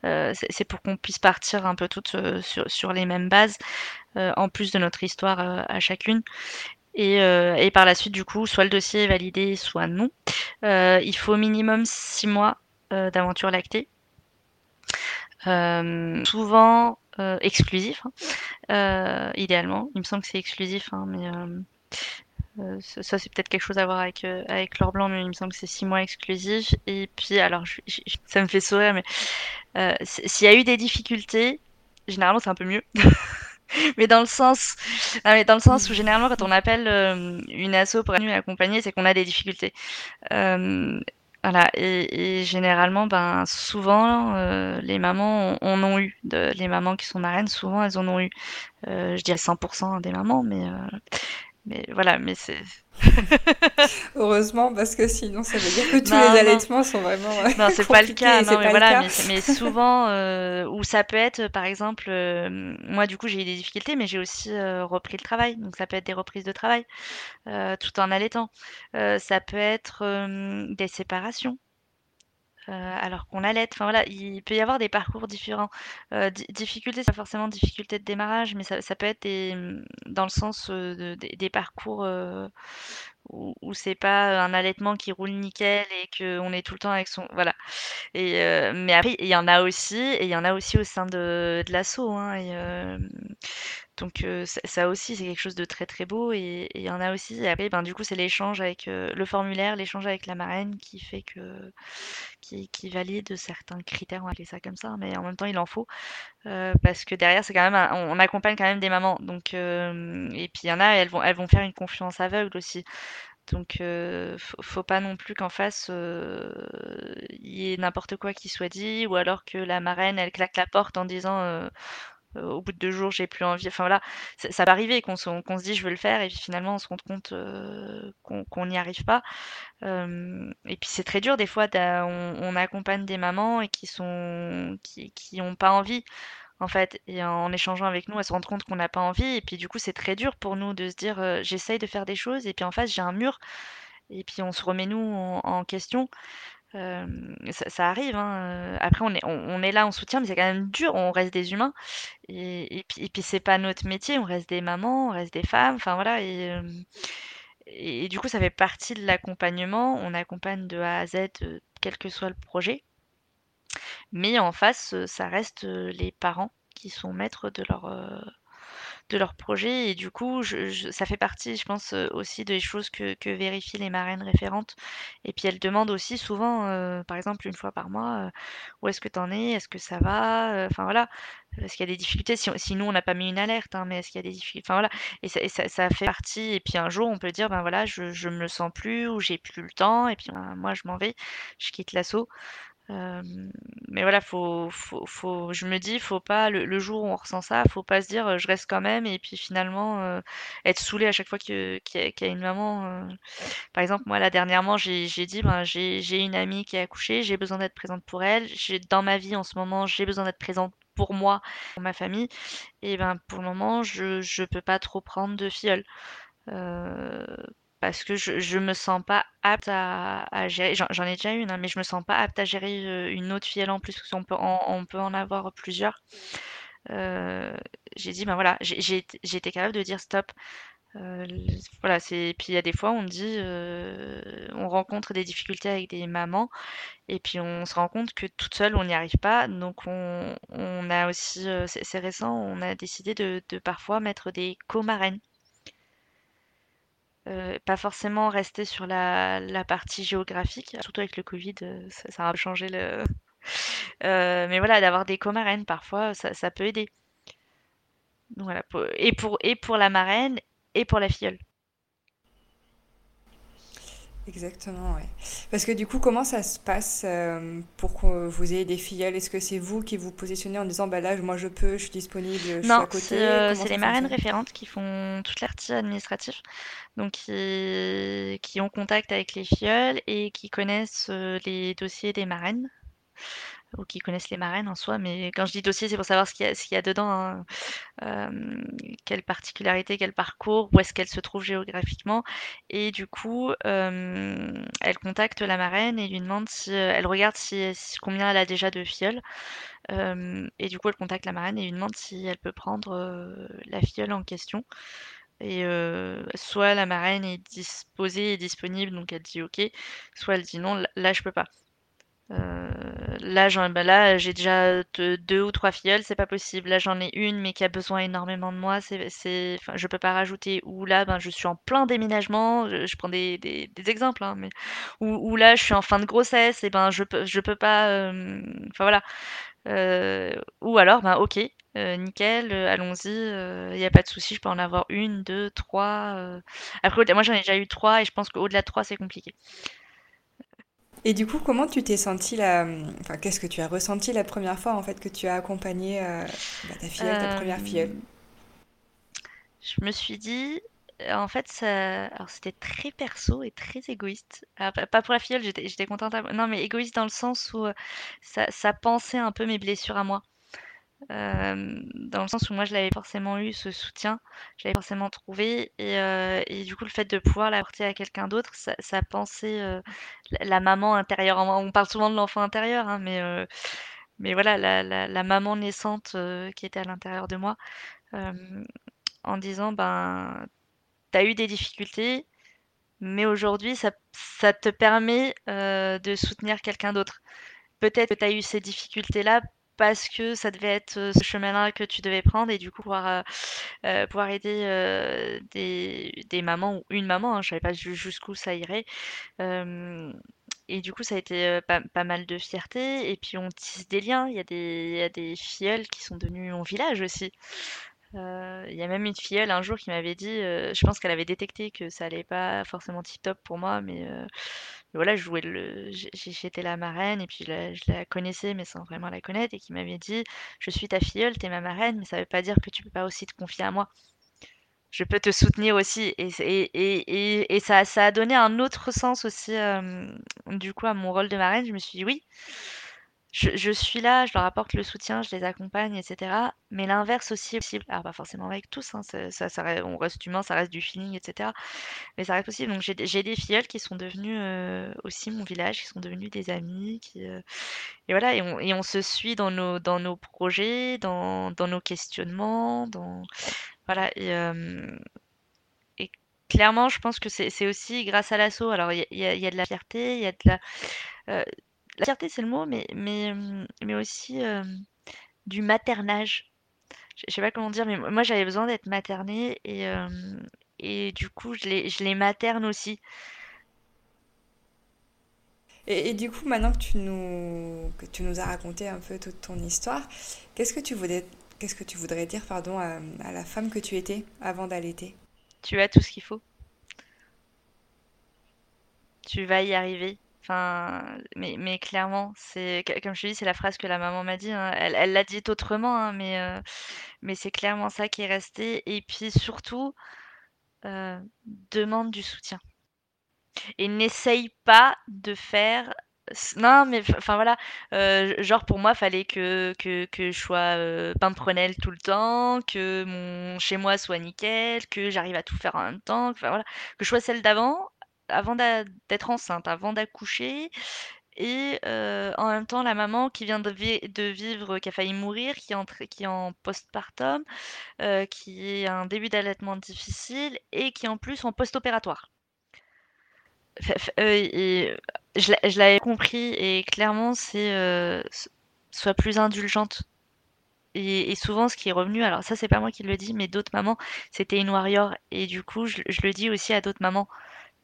Euh, c'est pour qu'on puisse partir un peu toutes euh, sur, les mêmes bases, euh, en plus de notre histoire à chacune. Et, et, par la suite, du coup, soit le dossier est validé, soit non. il faut au minimum six mois d'aventure lactée. Euh, souvent euh, exclusif, hein. idéalement. Il me semble que c'est exclusif, hein, mais euh, ça, c'est peut-être quelque chose à voir avec, euh, avec l'or blanc, mais il me semble que c'est six mois exclusif. Et puis, alors, ça me fait sourire, mais euh, s'il y a eu des difficultés, généralement, c'est un peu mieux. mais dans le sens, mais dans le sens où généralement, quand on appelle une asso pour nous accompagner, c'est qu'on a des difficultés. Voilà, et, et, généralement, ben, souvent, euh, les mamans en ont eu. De, les mamans qui sont marraines, souvent, elles en ont eu. Euh, je dirais 100% des mamans, mais, euh, mais voilà, mais c'est. Heureusement, parce que sinon, ça veut dire que tous non, les allaitements sont vraiment. Non, c'est pas le cas. Non, mais voilà, mais, mais, souvent, euh, où ça peut être, par exemple, euh, moi, du coup, j'ai eu des difficultés, mais j'ai aussi euh, repris le travail. Donc, ça peut être des reprises de travail, euh, tout en allaitant. ça peut être des séparations. Euh, alors qu'on allait. Enfin voilà, il peut y avoir des parcours différents. Euh, difficulté, c'est pas forcément difficulté de démarrage, mais ça, peut être dans le sens euh, de, des, parcours où, c'est pas un allaitement qui roule nickel et qu'on est tout le temps avec son. Voilà. Et, mais après, il y en a aussi, et il y en a aussi au sein de, de l'assaut. Hein, donc ça aussi c'est quelque chose de très très beau et il y en a aussi et après ben du coup c'est l'échange avec le formulaire, l'échange avec la marraine qui fait que qui, qui valide certains critères, on va appeler ça comme ça, mais en même temps il en faut euh, parce que derrière c'est quand même on, accompagne quand même des mamans donc euh, et puis il y en a elles vont elles vont faire une confiance aveugle aussi. Donc, euh, faut, faut, pas non plus qu'en face, il euh, y ait n'importe quoi qui soit dit, ou alors que la marraine, elle claque la porte en disant euh, au bout de deux jours, j'ai plus envie. Enfin voilà, ça, peut arriver qu'on se, qu se, dit je veux le faire et puis finalement on se rend compte euh, qu'on n'y arrive pas. Euh, et puis c'est très dur des fois. On, accompagne des mamans et qui sont qui, qui pas envie en fait. Et en échangeant avec nous, elles se rendent compte qu'on n'a pas envie. Et puis du coup, c'est très dur pour nous de se dire euh, j'essaye de faire des choses et puis en face j'ai un mur. Et puis on se remet nous en question. Ça, arrive, hein, après on est, on, est là, on soutient, mais c'est quand même dur, on reste des humains. Et, puis, c'est pas notre métier, on reste des mamans, on reste des femmes, enfin voilà. Et, du coup, ça fait partie de l'accompagnement. On accompagne de A à Z, quel que soit le projet. Mais en face, ça reste les parents qui sont maîtres de leur, de leur projet. Et du coup, ça fait partie, je pense, euh, aussi des choses que, vérifient les marraines référentes. Et puis elles demandent aussi souvent, euh, par exemple, une fois par mois, euh, où est-ce que tu en es Est-ce que ça va Enfin voilà. Est-ce qu'il y a des difficultés? Si, nous, on n'a pas mis une alerte, hein, mais est-ce qu'il y a des difficultés? Enfin voilà. Et, ça, fait partie. Et puis un jour, on peut dire, ben voilà, je, me sens plus, ou j'ai plus le temps, et puis ben, moi, je m'en vais, je quitte l'assaut mais voilà, faut, faut, faut, je me dis, faut pas le, jour où on ressent ça, faut pas se dire je reste quand même et puis finalement être saoulé à chaque fois qu'il y, a une maman. Par exemple, moi là dernièrement, j'ai dit ben j'ai une amie qui a accouché, j'ai besoin d'être présente pour elle. Dans ma vie en ce moment, j'ai besoin d'être présente pour moi, pour ma famille. Et ben pour le moment, je je peux pas trop prendre de filleul. Parce que je, je me sens pas apte à, gérer. J'en ai déjà une, hein, mais je me sens pas apte à gérer euh, une autre fille en plus, parce qu'on peut en, on peut en avoir plusieurs. Euh, j'ai dit, ben voilà, j'ai été capable de dire stop. Euh, voilà, c'est. Puis il y a des fois, on dit, on rencontre des difficultés avec des mamans, et puis on se rend compte que toute seule, on n'y arrive pas. Donc on, on a aussi, c'est récent, on a décidé de, de parfois mettre des co-marraines. Euh, pas forcément rester sur la, la, partie géographique, surtout avec le Covid, euh, ça, ça a changé le. Euh, mais voilà, d'avoir des co-marraines parfois, ça, peut aider. Donc voilà, et, pour, et pour la marraine et pour la filleule. Exactement, oui. Parce que du coup, comment ça se passe euh, pour que vous ayez des filleuls? Est-ce que c'est vous qui vous positionnez en disant bah là, moi je peux, je suis disponible, je suis à côté? Non, c'est les marraines référentes qui font toute l'article administratif, donc qui, qui ont contact avec les filleuls et qui connaissent euh, les dossiers des marraines ou qui connaissent les marraines en soi, mais quand je dis dossier, c'est pour savoir ce qu'il y qu'il y a dedans, hein. euh, quelle particularité, quel parcours, où est-ce qu'elle se trouve géographiquement. Et du coup, elle contacte la marraine et lui demande si elle regarde si, combien elle a déjà de filleuls. Euh, et du coup, elle contacte la marraine et lui demande si elle peut prendre la filleule en question. Et soit la marraine est disposée et disponible, donc elle dit ok, soit elle dit non, là je peux pas. Euh, là, j'en, bah j'ai déjà deux ou trois filleuls, c'est pas possible. Là, j'en ai une, mais qui a besoin énormément de moi. C'est, je peux pas rajouter. Ou là, ben, je suis en plein déménagement. Je, prends des, exemples, hein, ou, là, je suis en fin de grossesse. Et ben, je peux, je peux pas. Euh... Enfin voilà. Euh... ou alors, ben, ok, nickel, allons-y. Il n'y a pas de souci. Je peux en avoir une, deux, trois. Après, moi, j'en ai déjà eu trois, et je pense qu'au-delà de trois, c'est compliqué. Et du coup, comment tu t'es sentie la... Enfin, qu'est-ce que tu as ressenti la première fois en fait que tu as accompagné euh, bah, ta fille, ta première filleule? euh, Je me suis dit, en fait, ça... Alors, c'était très perso et très égoïste. pas pour la filleule, j'étais contente. Non, mais égoïste dans le sens où euh, ça, ça pensait un peu mes blessures à moi. Euh, dans le sens où moi je l'avais forcément eu ce soutien, je l'avais forcément trouvé et, euh, du coup le fait de pouvoir l'apporter à quelqu'un d'autre, ça, ça pensait euh, la, maman intérieure. On parle souvent de l'enfant intérieur, hein, mais mais voilà la, la, maman naissante qui était à l'intérieur de moi, en disant ben t'as eu des difficultés, mais aujourd'hui ça, ça te permet de soutenir quelqu'un d'autre. Peut-être que tu as eu ces difficultés-là parce que ça devait être euh, ce chemin-là que tu devais prendre et du coup pouvoir, euh, euh pouvoir aider des, des, mamans ou une maman, hein, je savais pas jusqu'où ça irait. Et du coup, ça a été pas, mal de fierté. Et puis, on tisse des liens. Il y a des, y a des filleuls qui sont devenus mon village aussi. Il y a même une filleule un jour qui m'avait dit, je pense qu'elle avait détecté que ça allait pas forcément tip top pour moi, mais, voilà, je jouais le, j'étais la marraine et puis je la, je la, connaissais mais sans vraiment la connaître et qui m'avait dit, je suis ta filleule, t'es ma marraine, mais ça veut pas dire que tu peux pas aussi te confier à moi. Je peux te soutenir aussi et, ça, ça a donné un autre sens aussi du coup à mon rôle de marraine. Je me suis dit oui je, suis là, je leur apporte le soutien, je les accompagne, etc. Mais l'inverse aussi est possible. Alors, pas forcément avec tous, hein, ça, on reste humain, ça reste du feeling, etc. Mais ça reste possible. Donc, j'ai des filleuls qui sont devenus euh, aussi mon village, qui sont devenus des amis. Euh, et voilà, et on, se suit dans nos, projets, dans, nos questionnements. Dans, voilà, et, euh, clairement, je pense que c'est aussi grâce à l'assaut. Alors, il y, a de la fierté, il y a de la la fierté, c'est le mot, mais, mais, mais aussi du maternage. Je sais pas comment dire, mais moi j'avais besoin d'être maternée et, et du coup je les, je les materne aussi. Et, du coup, maintenant que tu, nous, que tu nous as raconté un peu toute ton histoire, qu'est-ce que tu voudrais, qu'est-ce que tu voudrais dire pardon, à, à la femme que tu étais avant d'allaiter? Tu as tout ce qu'il faut. Tu vas y arriver. Mais, clairement, c'est comme je te dis, c'est la phrase que la maman m'a dit. hein. Elle, l'a dit autrement, hein, mais, euh, mais c'est clairement ça qui est resté. Et puis surtout, euh, demande du soutien. Et n'essaye pas de faire. Non, mais enfin voilà, euh, genre pour moi, fallait que, je sois euh, tout le temps, que mon chez moi soit nickel, que j'arrive à tout faire en même temps, que je sois celle d'avant avant d'être enceinte, avant d'accoucher et euh, en même temps la maman qui vient de, vivre, qui a failli mourir, qui est en, postpartum, euh, qui est un début d'allaitement difficile et qui en plus en post-opératoire. Euh, je, l'avais compris et clairement c'est soit plus indulgente. Et, souvent ce qui est revenu, alors ça c'est pas moi qui le dis, mais d'autres mamans, c'était une warrior et du coup je le dis aussi à d'autres mamans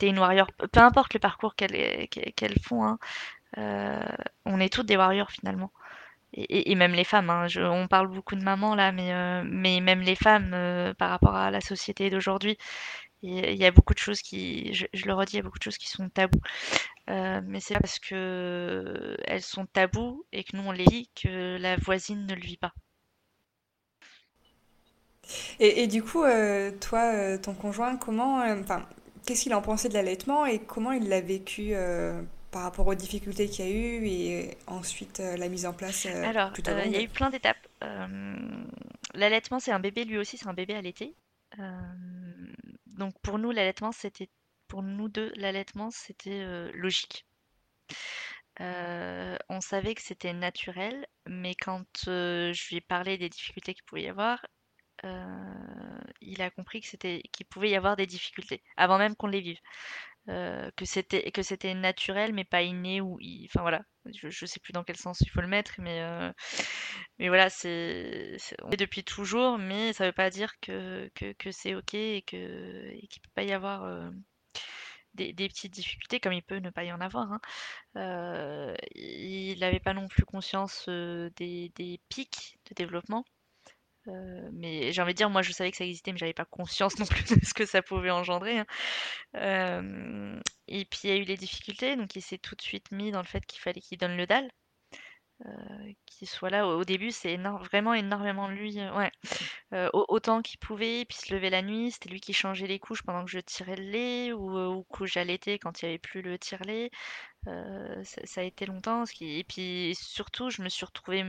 une warrior, peu importe le parcours qu'elles font, hein, euh, on est toutes des warriors finalement. Et, même les femmes, hein, on parle beaucoup de mamans là, mais, euh, mais même les femmes euh, par rapport à la société d'aujourd'hui, il y a beaucoup de choses qui, je, le redis, il y a beaucoup de choses qui sont tabous. mais c'est parce que elles sont tabous et que nous on les vit que la voisine ne le vit pas. Et, du coup, toi, ton conjoint, comment, enfin, qu'est-ce qu'il en pensait de l'allaitement et comment il l'a vécu euh, par rapport aux difficultés qu'il y a eu et ensuite euh, la mise en place euh, Alors, il y a eu plein d'étapes. l'allaitement, c'est un bébé, lui aussi, c'est un bébé allaité. donc pour nous, l'allaitement, c'était pour nous deux, l'allaitement, c'était logique. on savait que c'était naturel, mais quand je lui ai parlé des difficultés qu'il pouvait y avoir, il a compris que c'était qu'il pouvait y avoir des difficultés avant même qu'on les vive. que c'était que c'était naturel mais pas inné ou enfin voilà je, ne sais plus dans quel sens il faut le mettre mais mais voilà c'est depuis toujours mais ça veut pas dire que, que, c'est ok et que et qu'il peut pas y avoir des, petites difficultés comme il peut ne pas y en avoir hein. il n'avait pas non plus conscience des pics de développement euh, mais j'ai envie de dire, moi je savais que ça existait, mais j'avais pas conscience non plus de ce que ça pouvait engendrer. hein. Euh, et puis il y a eu les difficultés, donc il s'est tout de suite mis dans le fait qu'il fallait qu'il donne le dalle, euh, qu'il soit là. Au, début, c'est vraiment énormément lui, ouais, autant qu'il pouvait, puis se lever la nuit, c'était lui qui changeait les couches pendant que je tirais le lait ou, ou que j'allaitais quand il n'y avait plus le tire-lait. Ça, ça a été longtemps. Et puis surtout, je me suis retrouvée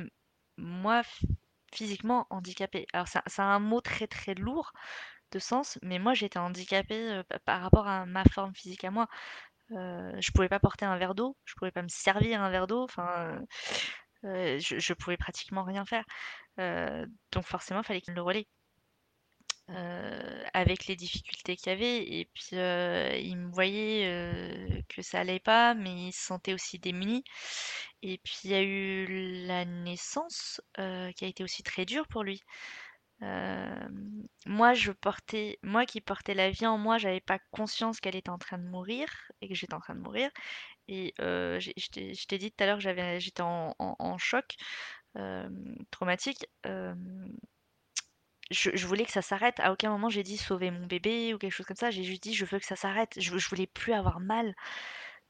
moi physiquement handicapée. Alors c'est un mot très très lourd de sens, mais moi j'étais handicapée par rapport à ma forme physique à moi. Je pouvais pas porter un verre d'eau, je pouvais pas me servir un verre d'eau, je, pouvais pratiquement rien faire. donc forcément il fallait qu'il le relaie. Avec les difficultés qu'il y avait. Et puis, il me voyait que ça allait pas, mais il se sentait aussi démuni. Et puis, il y a eu la naissance qui a été aussi très dure pour lui. moi, je portais, moi qui portais la vie en moi, j'avais pas conscience qu'elle était en train de mourir et que j'étais en train de mourir. Et je t'ai dit tout à l'heure que j'étais en, en, choc traumatique je, voulais que ça s'arrête. À aucun moment j'ai dit sauver mon bébé ou quelque chose comme ça. J'ai juste dit je veux que ça s'arrête. Je, je voulais plus avoir mal.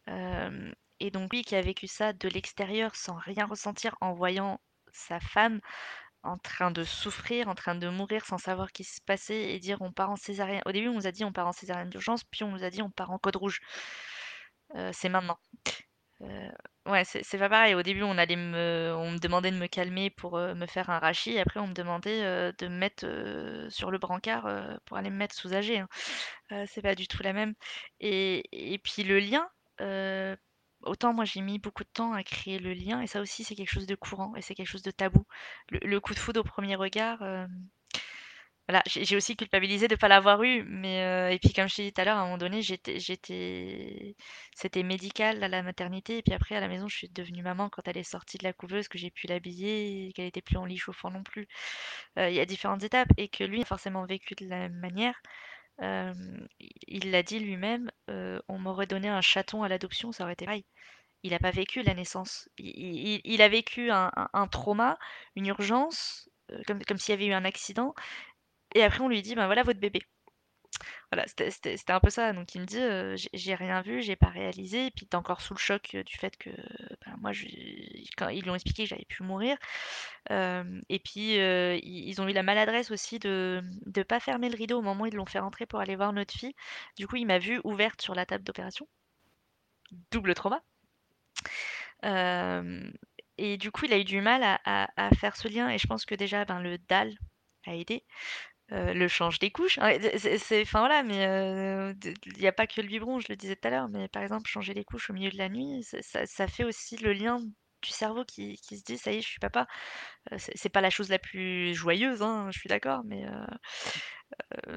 Et donc lui qui a vécu ça de l'extérieur sans rien ressentir en voyant sa femme en train de souffrir, en train de mourir sans savoir ce qui se passait et dire on part en césarienne. Au début on nous a dit on part en césarienne d'urgence, puis on nous a dit on part en code rouge. c'est maintenant. Ouais, c'est pas pareil. Au début, on allait me on me demandait de me calmer pour, me faire un rachis. Après, on me demandait, de me mettre, sur le brancard, pour aller me mettre soulagée, hein. Heu, c'est pas du tout la même et et puis le lien, heu, autant moi j'ai mis beaucoup de temps à créer le lien et ça aussi c'est quelque chose de courant et c'est quelque chose de tabou. Le coup de foudre au premier regard, hem voilà, j'ai aussi culpabilisé de pas l'avoir eu, mais heu et puis comme je t'ai dit tout à l'heure, à un moment donné, c'était médical à la maternité et puis après à la maison, je suis devenue maman quand elle est sortie de la couveuse, que j'ai pu l'habiller qu'elle était plus en lit chauffant non plus. Il y a différentes étapes et que lui a forcément vécu de la même manière. Il l'a dit lui-même, «On m'aurait donné un chaton à l'adoption, ça aurait été pareil». Il a pas vécu la naissance. Il a vécu un trauma, une urgence, comme comme s'il y avait eu un accident et après on lui dit: «Ben voilà votre bébé». Voilà, c'était un peu ça. Donc il me dit, «J'ai rien vu, j'ai pas réalisé» et puis tu es encore sous le choc, du fait que, ben, moi quand ils lui ont expliqué que j'avais pu mourir. Et puis, ils ont eu la maladresse aussi de de pas fermer le rideau au moment où ils l'ont fait rentrer pour aller voir notre fille. Du coup, il m'a vue ouverte sur la table d'opération. Double trauma. Et du coup, il a eu du mal à faire ce lien et je pense que déjà, ben, le DAL a aidé. Heu, le change des couches, c'est enfin voilà, mais heu, d il y a pas que le biberon, je le disais tout à l'heure, mais par exemple, changer les couches au milieu de la nuit, ça fait aussi le lien du cerveau qui qui se dit: «Ça y est, je suis papa». C'est pas la chose la plus joyeuse, hein, je suis d'accord, mais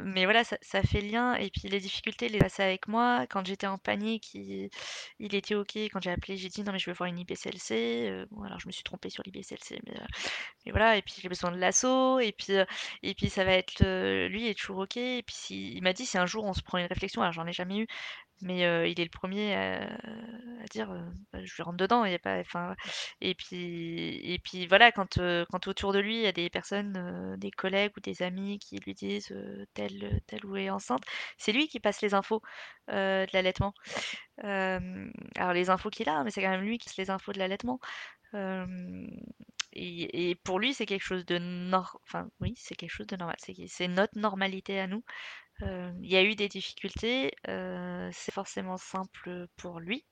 mais voilà, ça ça fait lien et puis les difficultés, il les passait avec moi. Quand j'étais en panique, il il était OK. Quand j'ai appelé, j'ai dit: «Non, mais je veux voir une IBCLC», heu, bon alors je me suis trompée sur l'IBCLC, mais mais voilà et puis j'ai besoin de l'asso et puis, et puis ça va être, lui est toujours OK et puis il m'a dit: «Si un jour on se prend une réflexion», alors j'en ai jamais eu, mais il est le premier à dire, heu: «Bah, je lui rentre dedans», et puis et puis voilà, quand, quand autour de lui, il y a des personnes, des collègues ou des amis qui lui disent, «Telle, telle ou est enceinte», c'est lui qui passe les infos, de l'allaitement. Alors les infos qu'il a, mais c'est quand même lui qui passe les infos de l'allaitement. Et pour lui, c'est quelque chose de enfin oui, c'est quelque chose de normal. C'est notre normalité à nous. Il y a eu des difficultés, c'est forcément simple pour lui.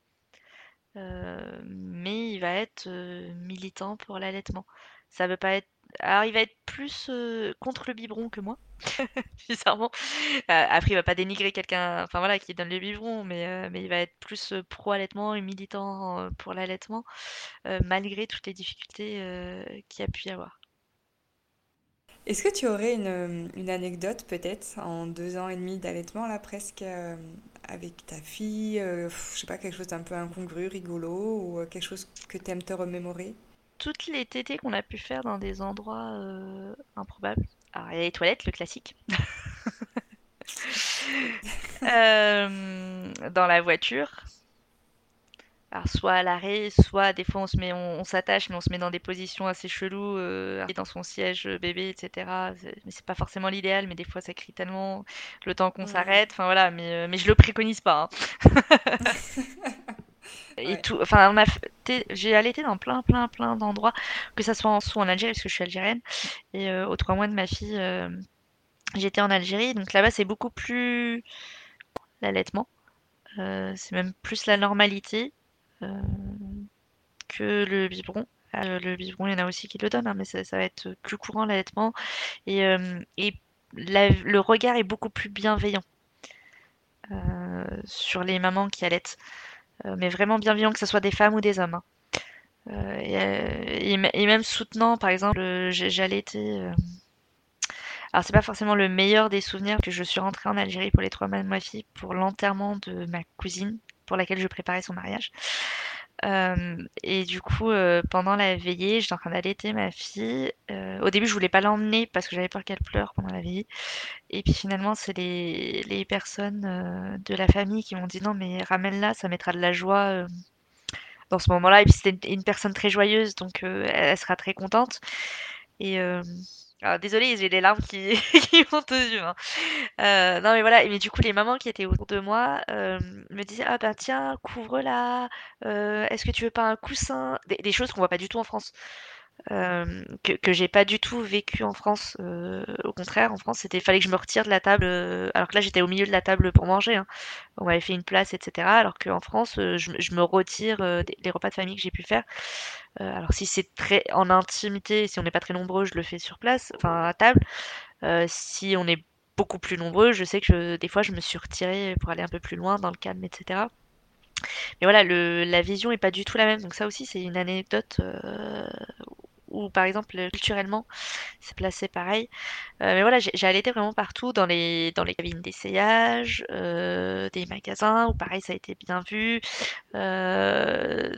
Mais il va être, militant pour l'allaitement. Ça pas être alors il va être plus, contre le biberon que moi, bizarrement. Heu, après il va pas dénigrer quelqu'un, voilà, qui donne le biberon, mais mais il va être plus, heu, pro allaitement et militant, pour l'allaitement, malgré toutes les difficultés, qu'il a pu y avoir. Est-ce que tu aurais une, une anecdote peut-être en deux ans et demi d'allaitement là presque euh, avec ta fille, euh, je sais pas, quelque chose d'un peu incongru, rigolo ou euh, quelque chose que tu aimes te remémorer? Toutes les tétées qu'on a pu faire dans des endroits, heu, improbables. Alors il y a les toilettes, le classique. Dans la voiture. Alors soit à l'arrêt, soit des fois on se met on on s'attache, mais on se met dans des positions assez cheloues, heu, dans son siège, heu, bébé et cetera. C'est mais c'est pas forcément l'idéal, mais des fois ça crie tellement le temps qu'on s'arrête, enfin voilà, mais heu, mais je le préconise pas, hein. Et Ouais. tout enfin j'ai allaité dans plein, plein, plein d'endroits, que ça soit en soit en Algérie parce que je suis algérienne et heu, aux 3 mois de ma fille, j'étais en Algérie, donc là-bas c'est beaucoup plus l'allaitement, c'est même plus la normalité, que le biberon. Heu, le biberon, il y en a aussi qui le donnent, hein, mais ça va être plus courant l'allaitement et la le regard est beaucoup plus bienveillant, heu, sur les mamans qui allaitent, mais vraiment bienveillant, que ce soit des femmes ou des hommes, hein. Et même soutenant. Par exemple, hem alors c'est pas forcément le meilleur des souvenirs, que je suis rentrée en Algérie pour les 3 mois de ma fille pour l'enterrement de ma cousine, pour laquelle je préparais son mariage. Hem et du coup, heu, pendant la veillée, j'étais en train d'allaiter ma fille. Heu, au début, je voulais pas l'emmener parce que j'avais peur qu'elle pleure pendant la veillée et puis finalement, c'est les les personnes, de la famille qui m'ont dit: «Non mais ramène-la, ça mettra de la joie, dans ce moment-là» et puis c'était une une personne très joyeuse donc elle sera très contente et alors désolée, j'ai les larmes qui montent aux yeux, hein. Heu, non mais voilà, mais du coup, les mamans qui étaient autour de moi, hem, me disaient: «Ah bah tiens, couvre-la, heu, est-ce que tu veux pas un coussin?» des des choses qu'on voit pas du tout en France. Euh, que, j'ai pas du tout vécu en France. Euh, au contraire, en France, c'était fallait que je me retire de la table, euh, alors que là j'étais au milieu de la table pour manger. Hein. On m'avait fait une place, etc. Alors qu'en France, je, me retire des, repas de famille que j'ai pu faire. alors si c'est très en intimité, si on n'est pas très nombreux, je le fais sur place, enfin à table. si on est beaucoup plus nombreux, je sais que des fois je me suis retirée pour aller un peu plus loin dans le calme, etc. Mais voilà, la vision est pas du tout la même. Donc ça aussi, c'est une anecdote où, par exemple, culturellement, c'est placé pareil. Euh, mais voilà, j'ai allaité vraiment partout, dans les, dans les cabines d'essayage, euh, des magasins, où pareil, ça a été bien vu. Euh,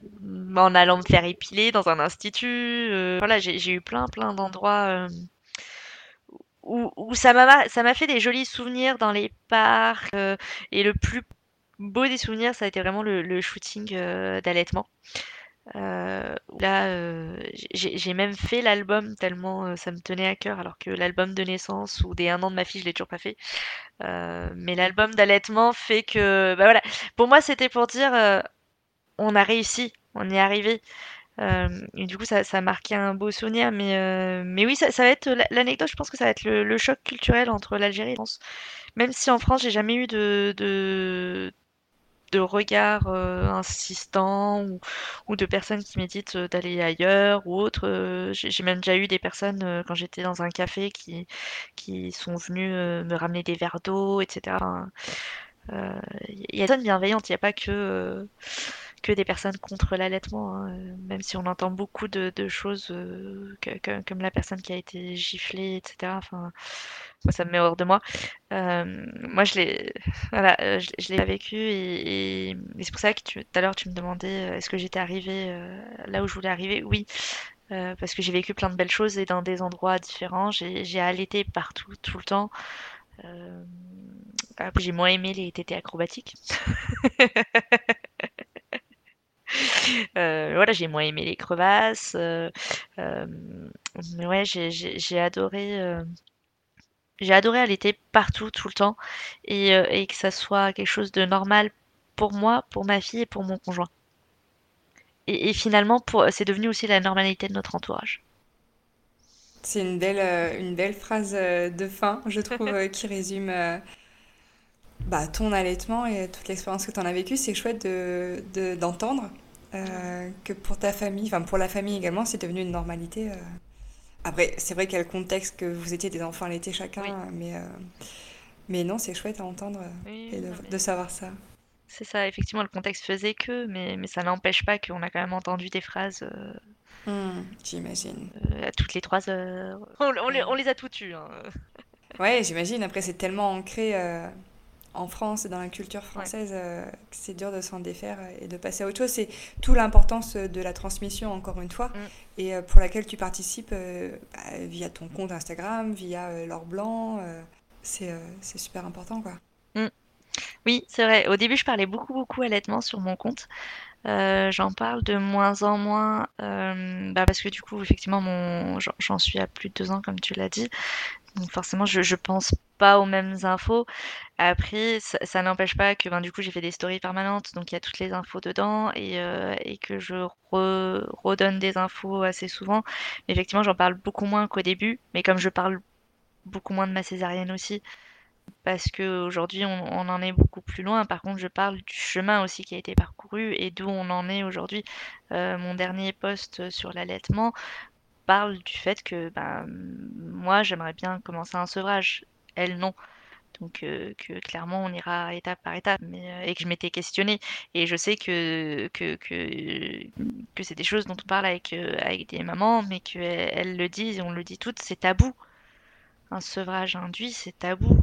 en allant me faire épiler dans un institut. Voilà, j'ai eu plein, plein d'endroits... Où, où, ça m'a fait des jolis souvenirs dans les parcs et le plus beau des souvenirs, ça a été vraiment le, shooting d'allaitement. Euh, là, euh, j'ai même fait l'album tellement ça me tenait à cœur, alors que l'album de naissance ou des un an de ma fille, je l'ai toujours pas fait. mais l'album d'allaitement fait que, bah voilà, pour moi, c'était pour dire, on a réussi, on y est arrivé. et du coup, ça, ça a marqué un beau souvenir. Mais, mais oui, ça, va être l'anecdote. Je pense que ça va être le, choc culturel entre l'Algérie et la France. Même si en France, j'ai jamais eu de, de regards euh, insistants ou, de personnes qui méditent euh, d'aller ailleurs ou autre. Euh, j'ai même déjà eu des personnes quand j'étais dans un café qui, qui sont venues me ramener des verres d'eau, etc. Il y a des personnes bienveillantes, il n'y a pas que que des personnes contre l'allaitement, hein, même si on entend beaucoup de, choses comme la personne qui a été giflée, etc. ça me met hors de moi. Euh, moi, je l'ai, voilà, euh, je, l'ai vécu et, c'est pour ça que tout à l'heure tu me demandais euh, est-ce que j'étais arrivée là où je voulais arriver? Oui, parce que j'ai vécu plein de belles choses et dans des endroits différents. J'ai, allaité partout, tout le temps. j'ai moins aimé les tétés acrobatiques. voilà, j'ai moins aimé les crevasses. mais ouais, j'ai adoré j'ai adoré allaiter partout, tout le temps, et, euh, et, que ça soit quelque chose de normal pour moi, pour ma fille et pour mon conjoint. Et, et finalement, c'est devenu aussi la normalité de notre entourage. C'est une belle, euh, une belle phrase euh, de fin, je trouve, qui résume bah, ton allaitement et toute l'expérience que tu en as vécue. C'est chouette d'entendre de, que pour ta famille, enfin pour la famille également, c'est devenu une normalité. Après, c'est vrai qu'il y a le contexte que vous étiez des enfants l'été chacun, mais, euh, mais non, c'est chouette à entendre et de, savoir ça. C'est ça, effectivement, le contexte faisait que, mais, mais ça n'empêche pas qu'on a quand même entendu des phrases. Euh, mmh, j'imagine. Euh, à toutes les trois heures. On, les, on les, a toutes eues. Hein. ouais, j'imagine. Après, c'est tellement ancré en France et dans la culture française, euh, c'est dur de s'en défaire et de passer à autre chose. C'est tout l'importance de la transmission, encore une fois, mm. et euh, pour laquelle tu participes euh, bah, via ton compte Instagram, via l'or blanc. c'est super important, quoi. Mm. Oui, c'est vrai. Au début, je parlais beaucoup, beaucoup allaitement sur mon compte. j'en parle de moins en moins bah parce que du coup effectivement mon j'en suis à plus de deux ans comme tu l'as dit donc forcément, je, je pense pas aux mêmes infos. Après, ça, n'empêche pas que ben, du coup, j'ai fait des stories permanentes, donc il y a toutes les infos dedans et, euh, que je redonne des infos assez souvent. effectivement, j'en parle beaucoup moins qu'au début, mais comme je parle beaucoup moins de ma césarienne aussi, parce qu'aujourd'hui, on, on en est beaucoup plus loin. Par contre, je parle du chemin aussi qui a été parcouru et d'où on en est aujourd'hui. Euh, mon dernier post sur l'allaitement, parle du fait que ben, moi, j'aimerais bien commencer un sevrage. Elle, non. Donc euh, que clairement on ira étape par étape, mais euh, et que je m'étais questionnée et je sais que que, que, que c'est des choses dont on parle avec euh, avec des mamans, mais qu'elles elles le disent et on le dit toutes, c'est tabou. Un sevrage induit, c'est tabou.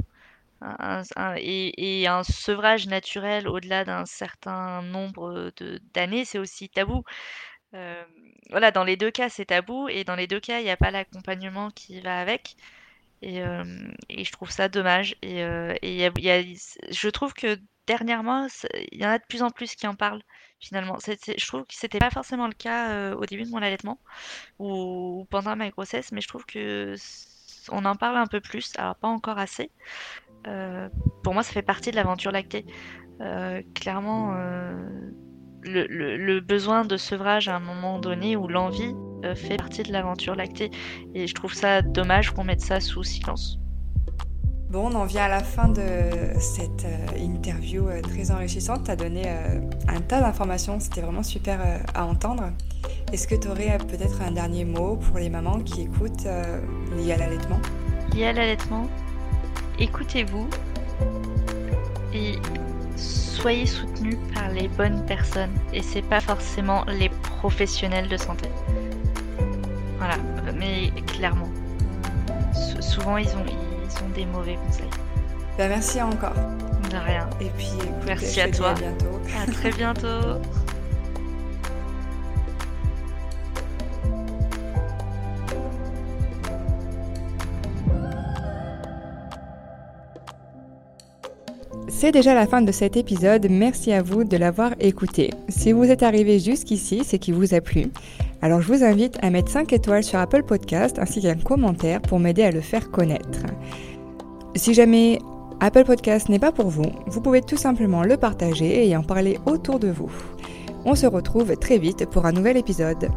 et, et, un sevrage naturel au-delà d'un certain nombre d'années, c'est aussi tabou voilà, dans les deux cas, c'est tabou et dans les deux cas, il n'y a pas l'accompagnement qui va avec. Et, et, je trouve ça dommage. Et, a, je trouve que dernièrement, il y en a de plus en plus qui en parlent finalement. je trouve que c'était pas forcément le cas au début de mon allaitement ou, pendant ma grossesse, mais je trouve que on en parle un peu plus. Alors pas encore assez. Euh, pour moi, ça fait partie de l'aventure lactée. Euh, clairement le, le, besoin de sevrage à un moment donné ou l'envie, fait partie de l'aventure lactée. Et je trouve ça dommage qu'on mette ça sous silence. Bon, on en vient à la fin de cette interview très enrichissante. Tu as donné un tas d'informations, c'était vraiment super à entendre. Est-ce que tu aurais peut-être un dernier mot pour les mamans qui écoutent lié à l'allaitement? Lié à l'allaitement, écoutez-vous et soyez soutenus par les bonnes personnes et c'est pas forcément les professionnels de santé. Voilà, mais clairement, souvent ils ont, ils ont des mauvais conseils. Ben merci encore. De rien. Et puis merci à toi. À bientôt. À très bientôt. C'est déjà la fin de cet épisode, merci à vous de l'avoir écouté. Si vous êtes arrivé jusqu'ici, c'est qu'il vous a plu. Alors je vous invite à mettre 5 étoiles sur Apple Podcast ainsi qu'un commentaire pour m'aider à le faire connaître. Si jamais Apple Podcast n'est pas pour vous, vous pouvez tout simplement le partager et en parler autour de vous. On se retrouve très vite pour un nouvel épisode.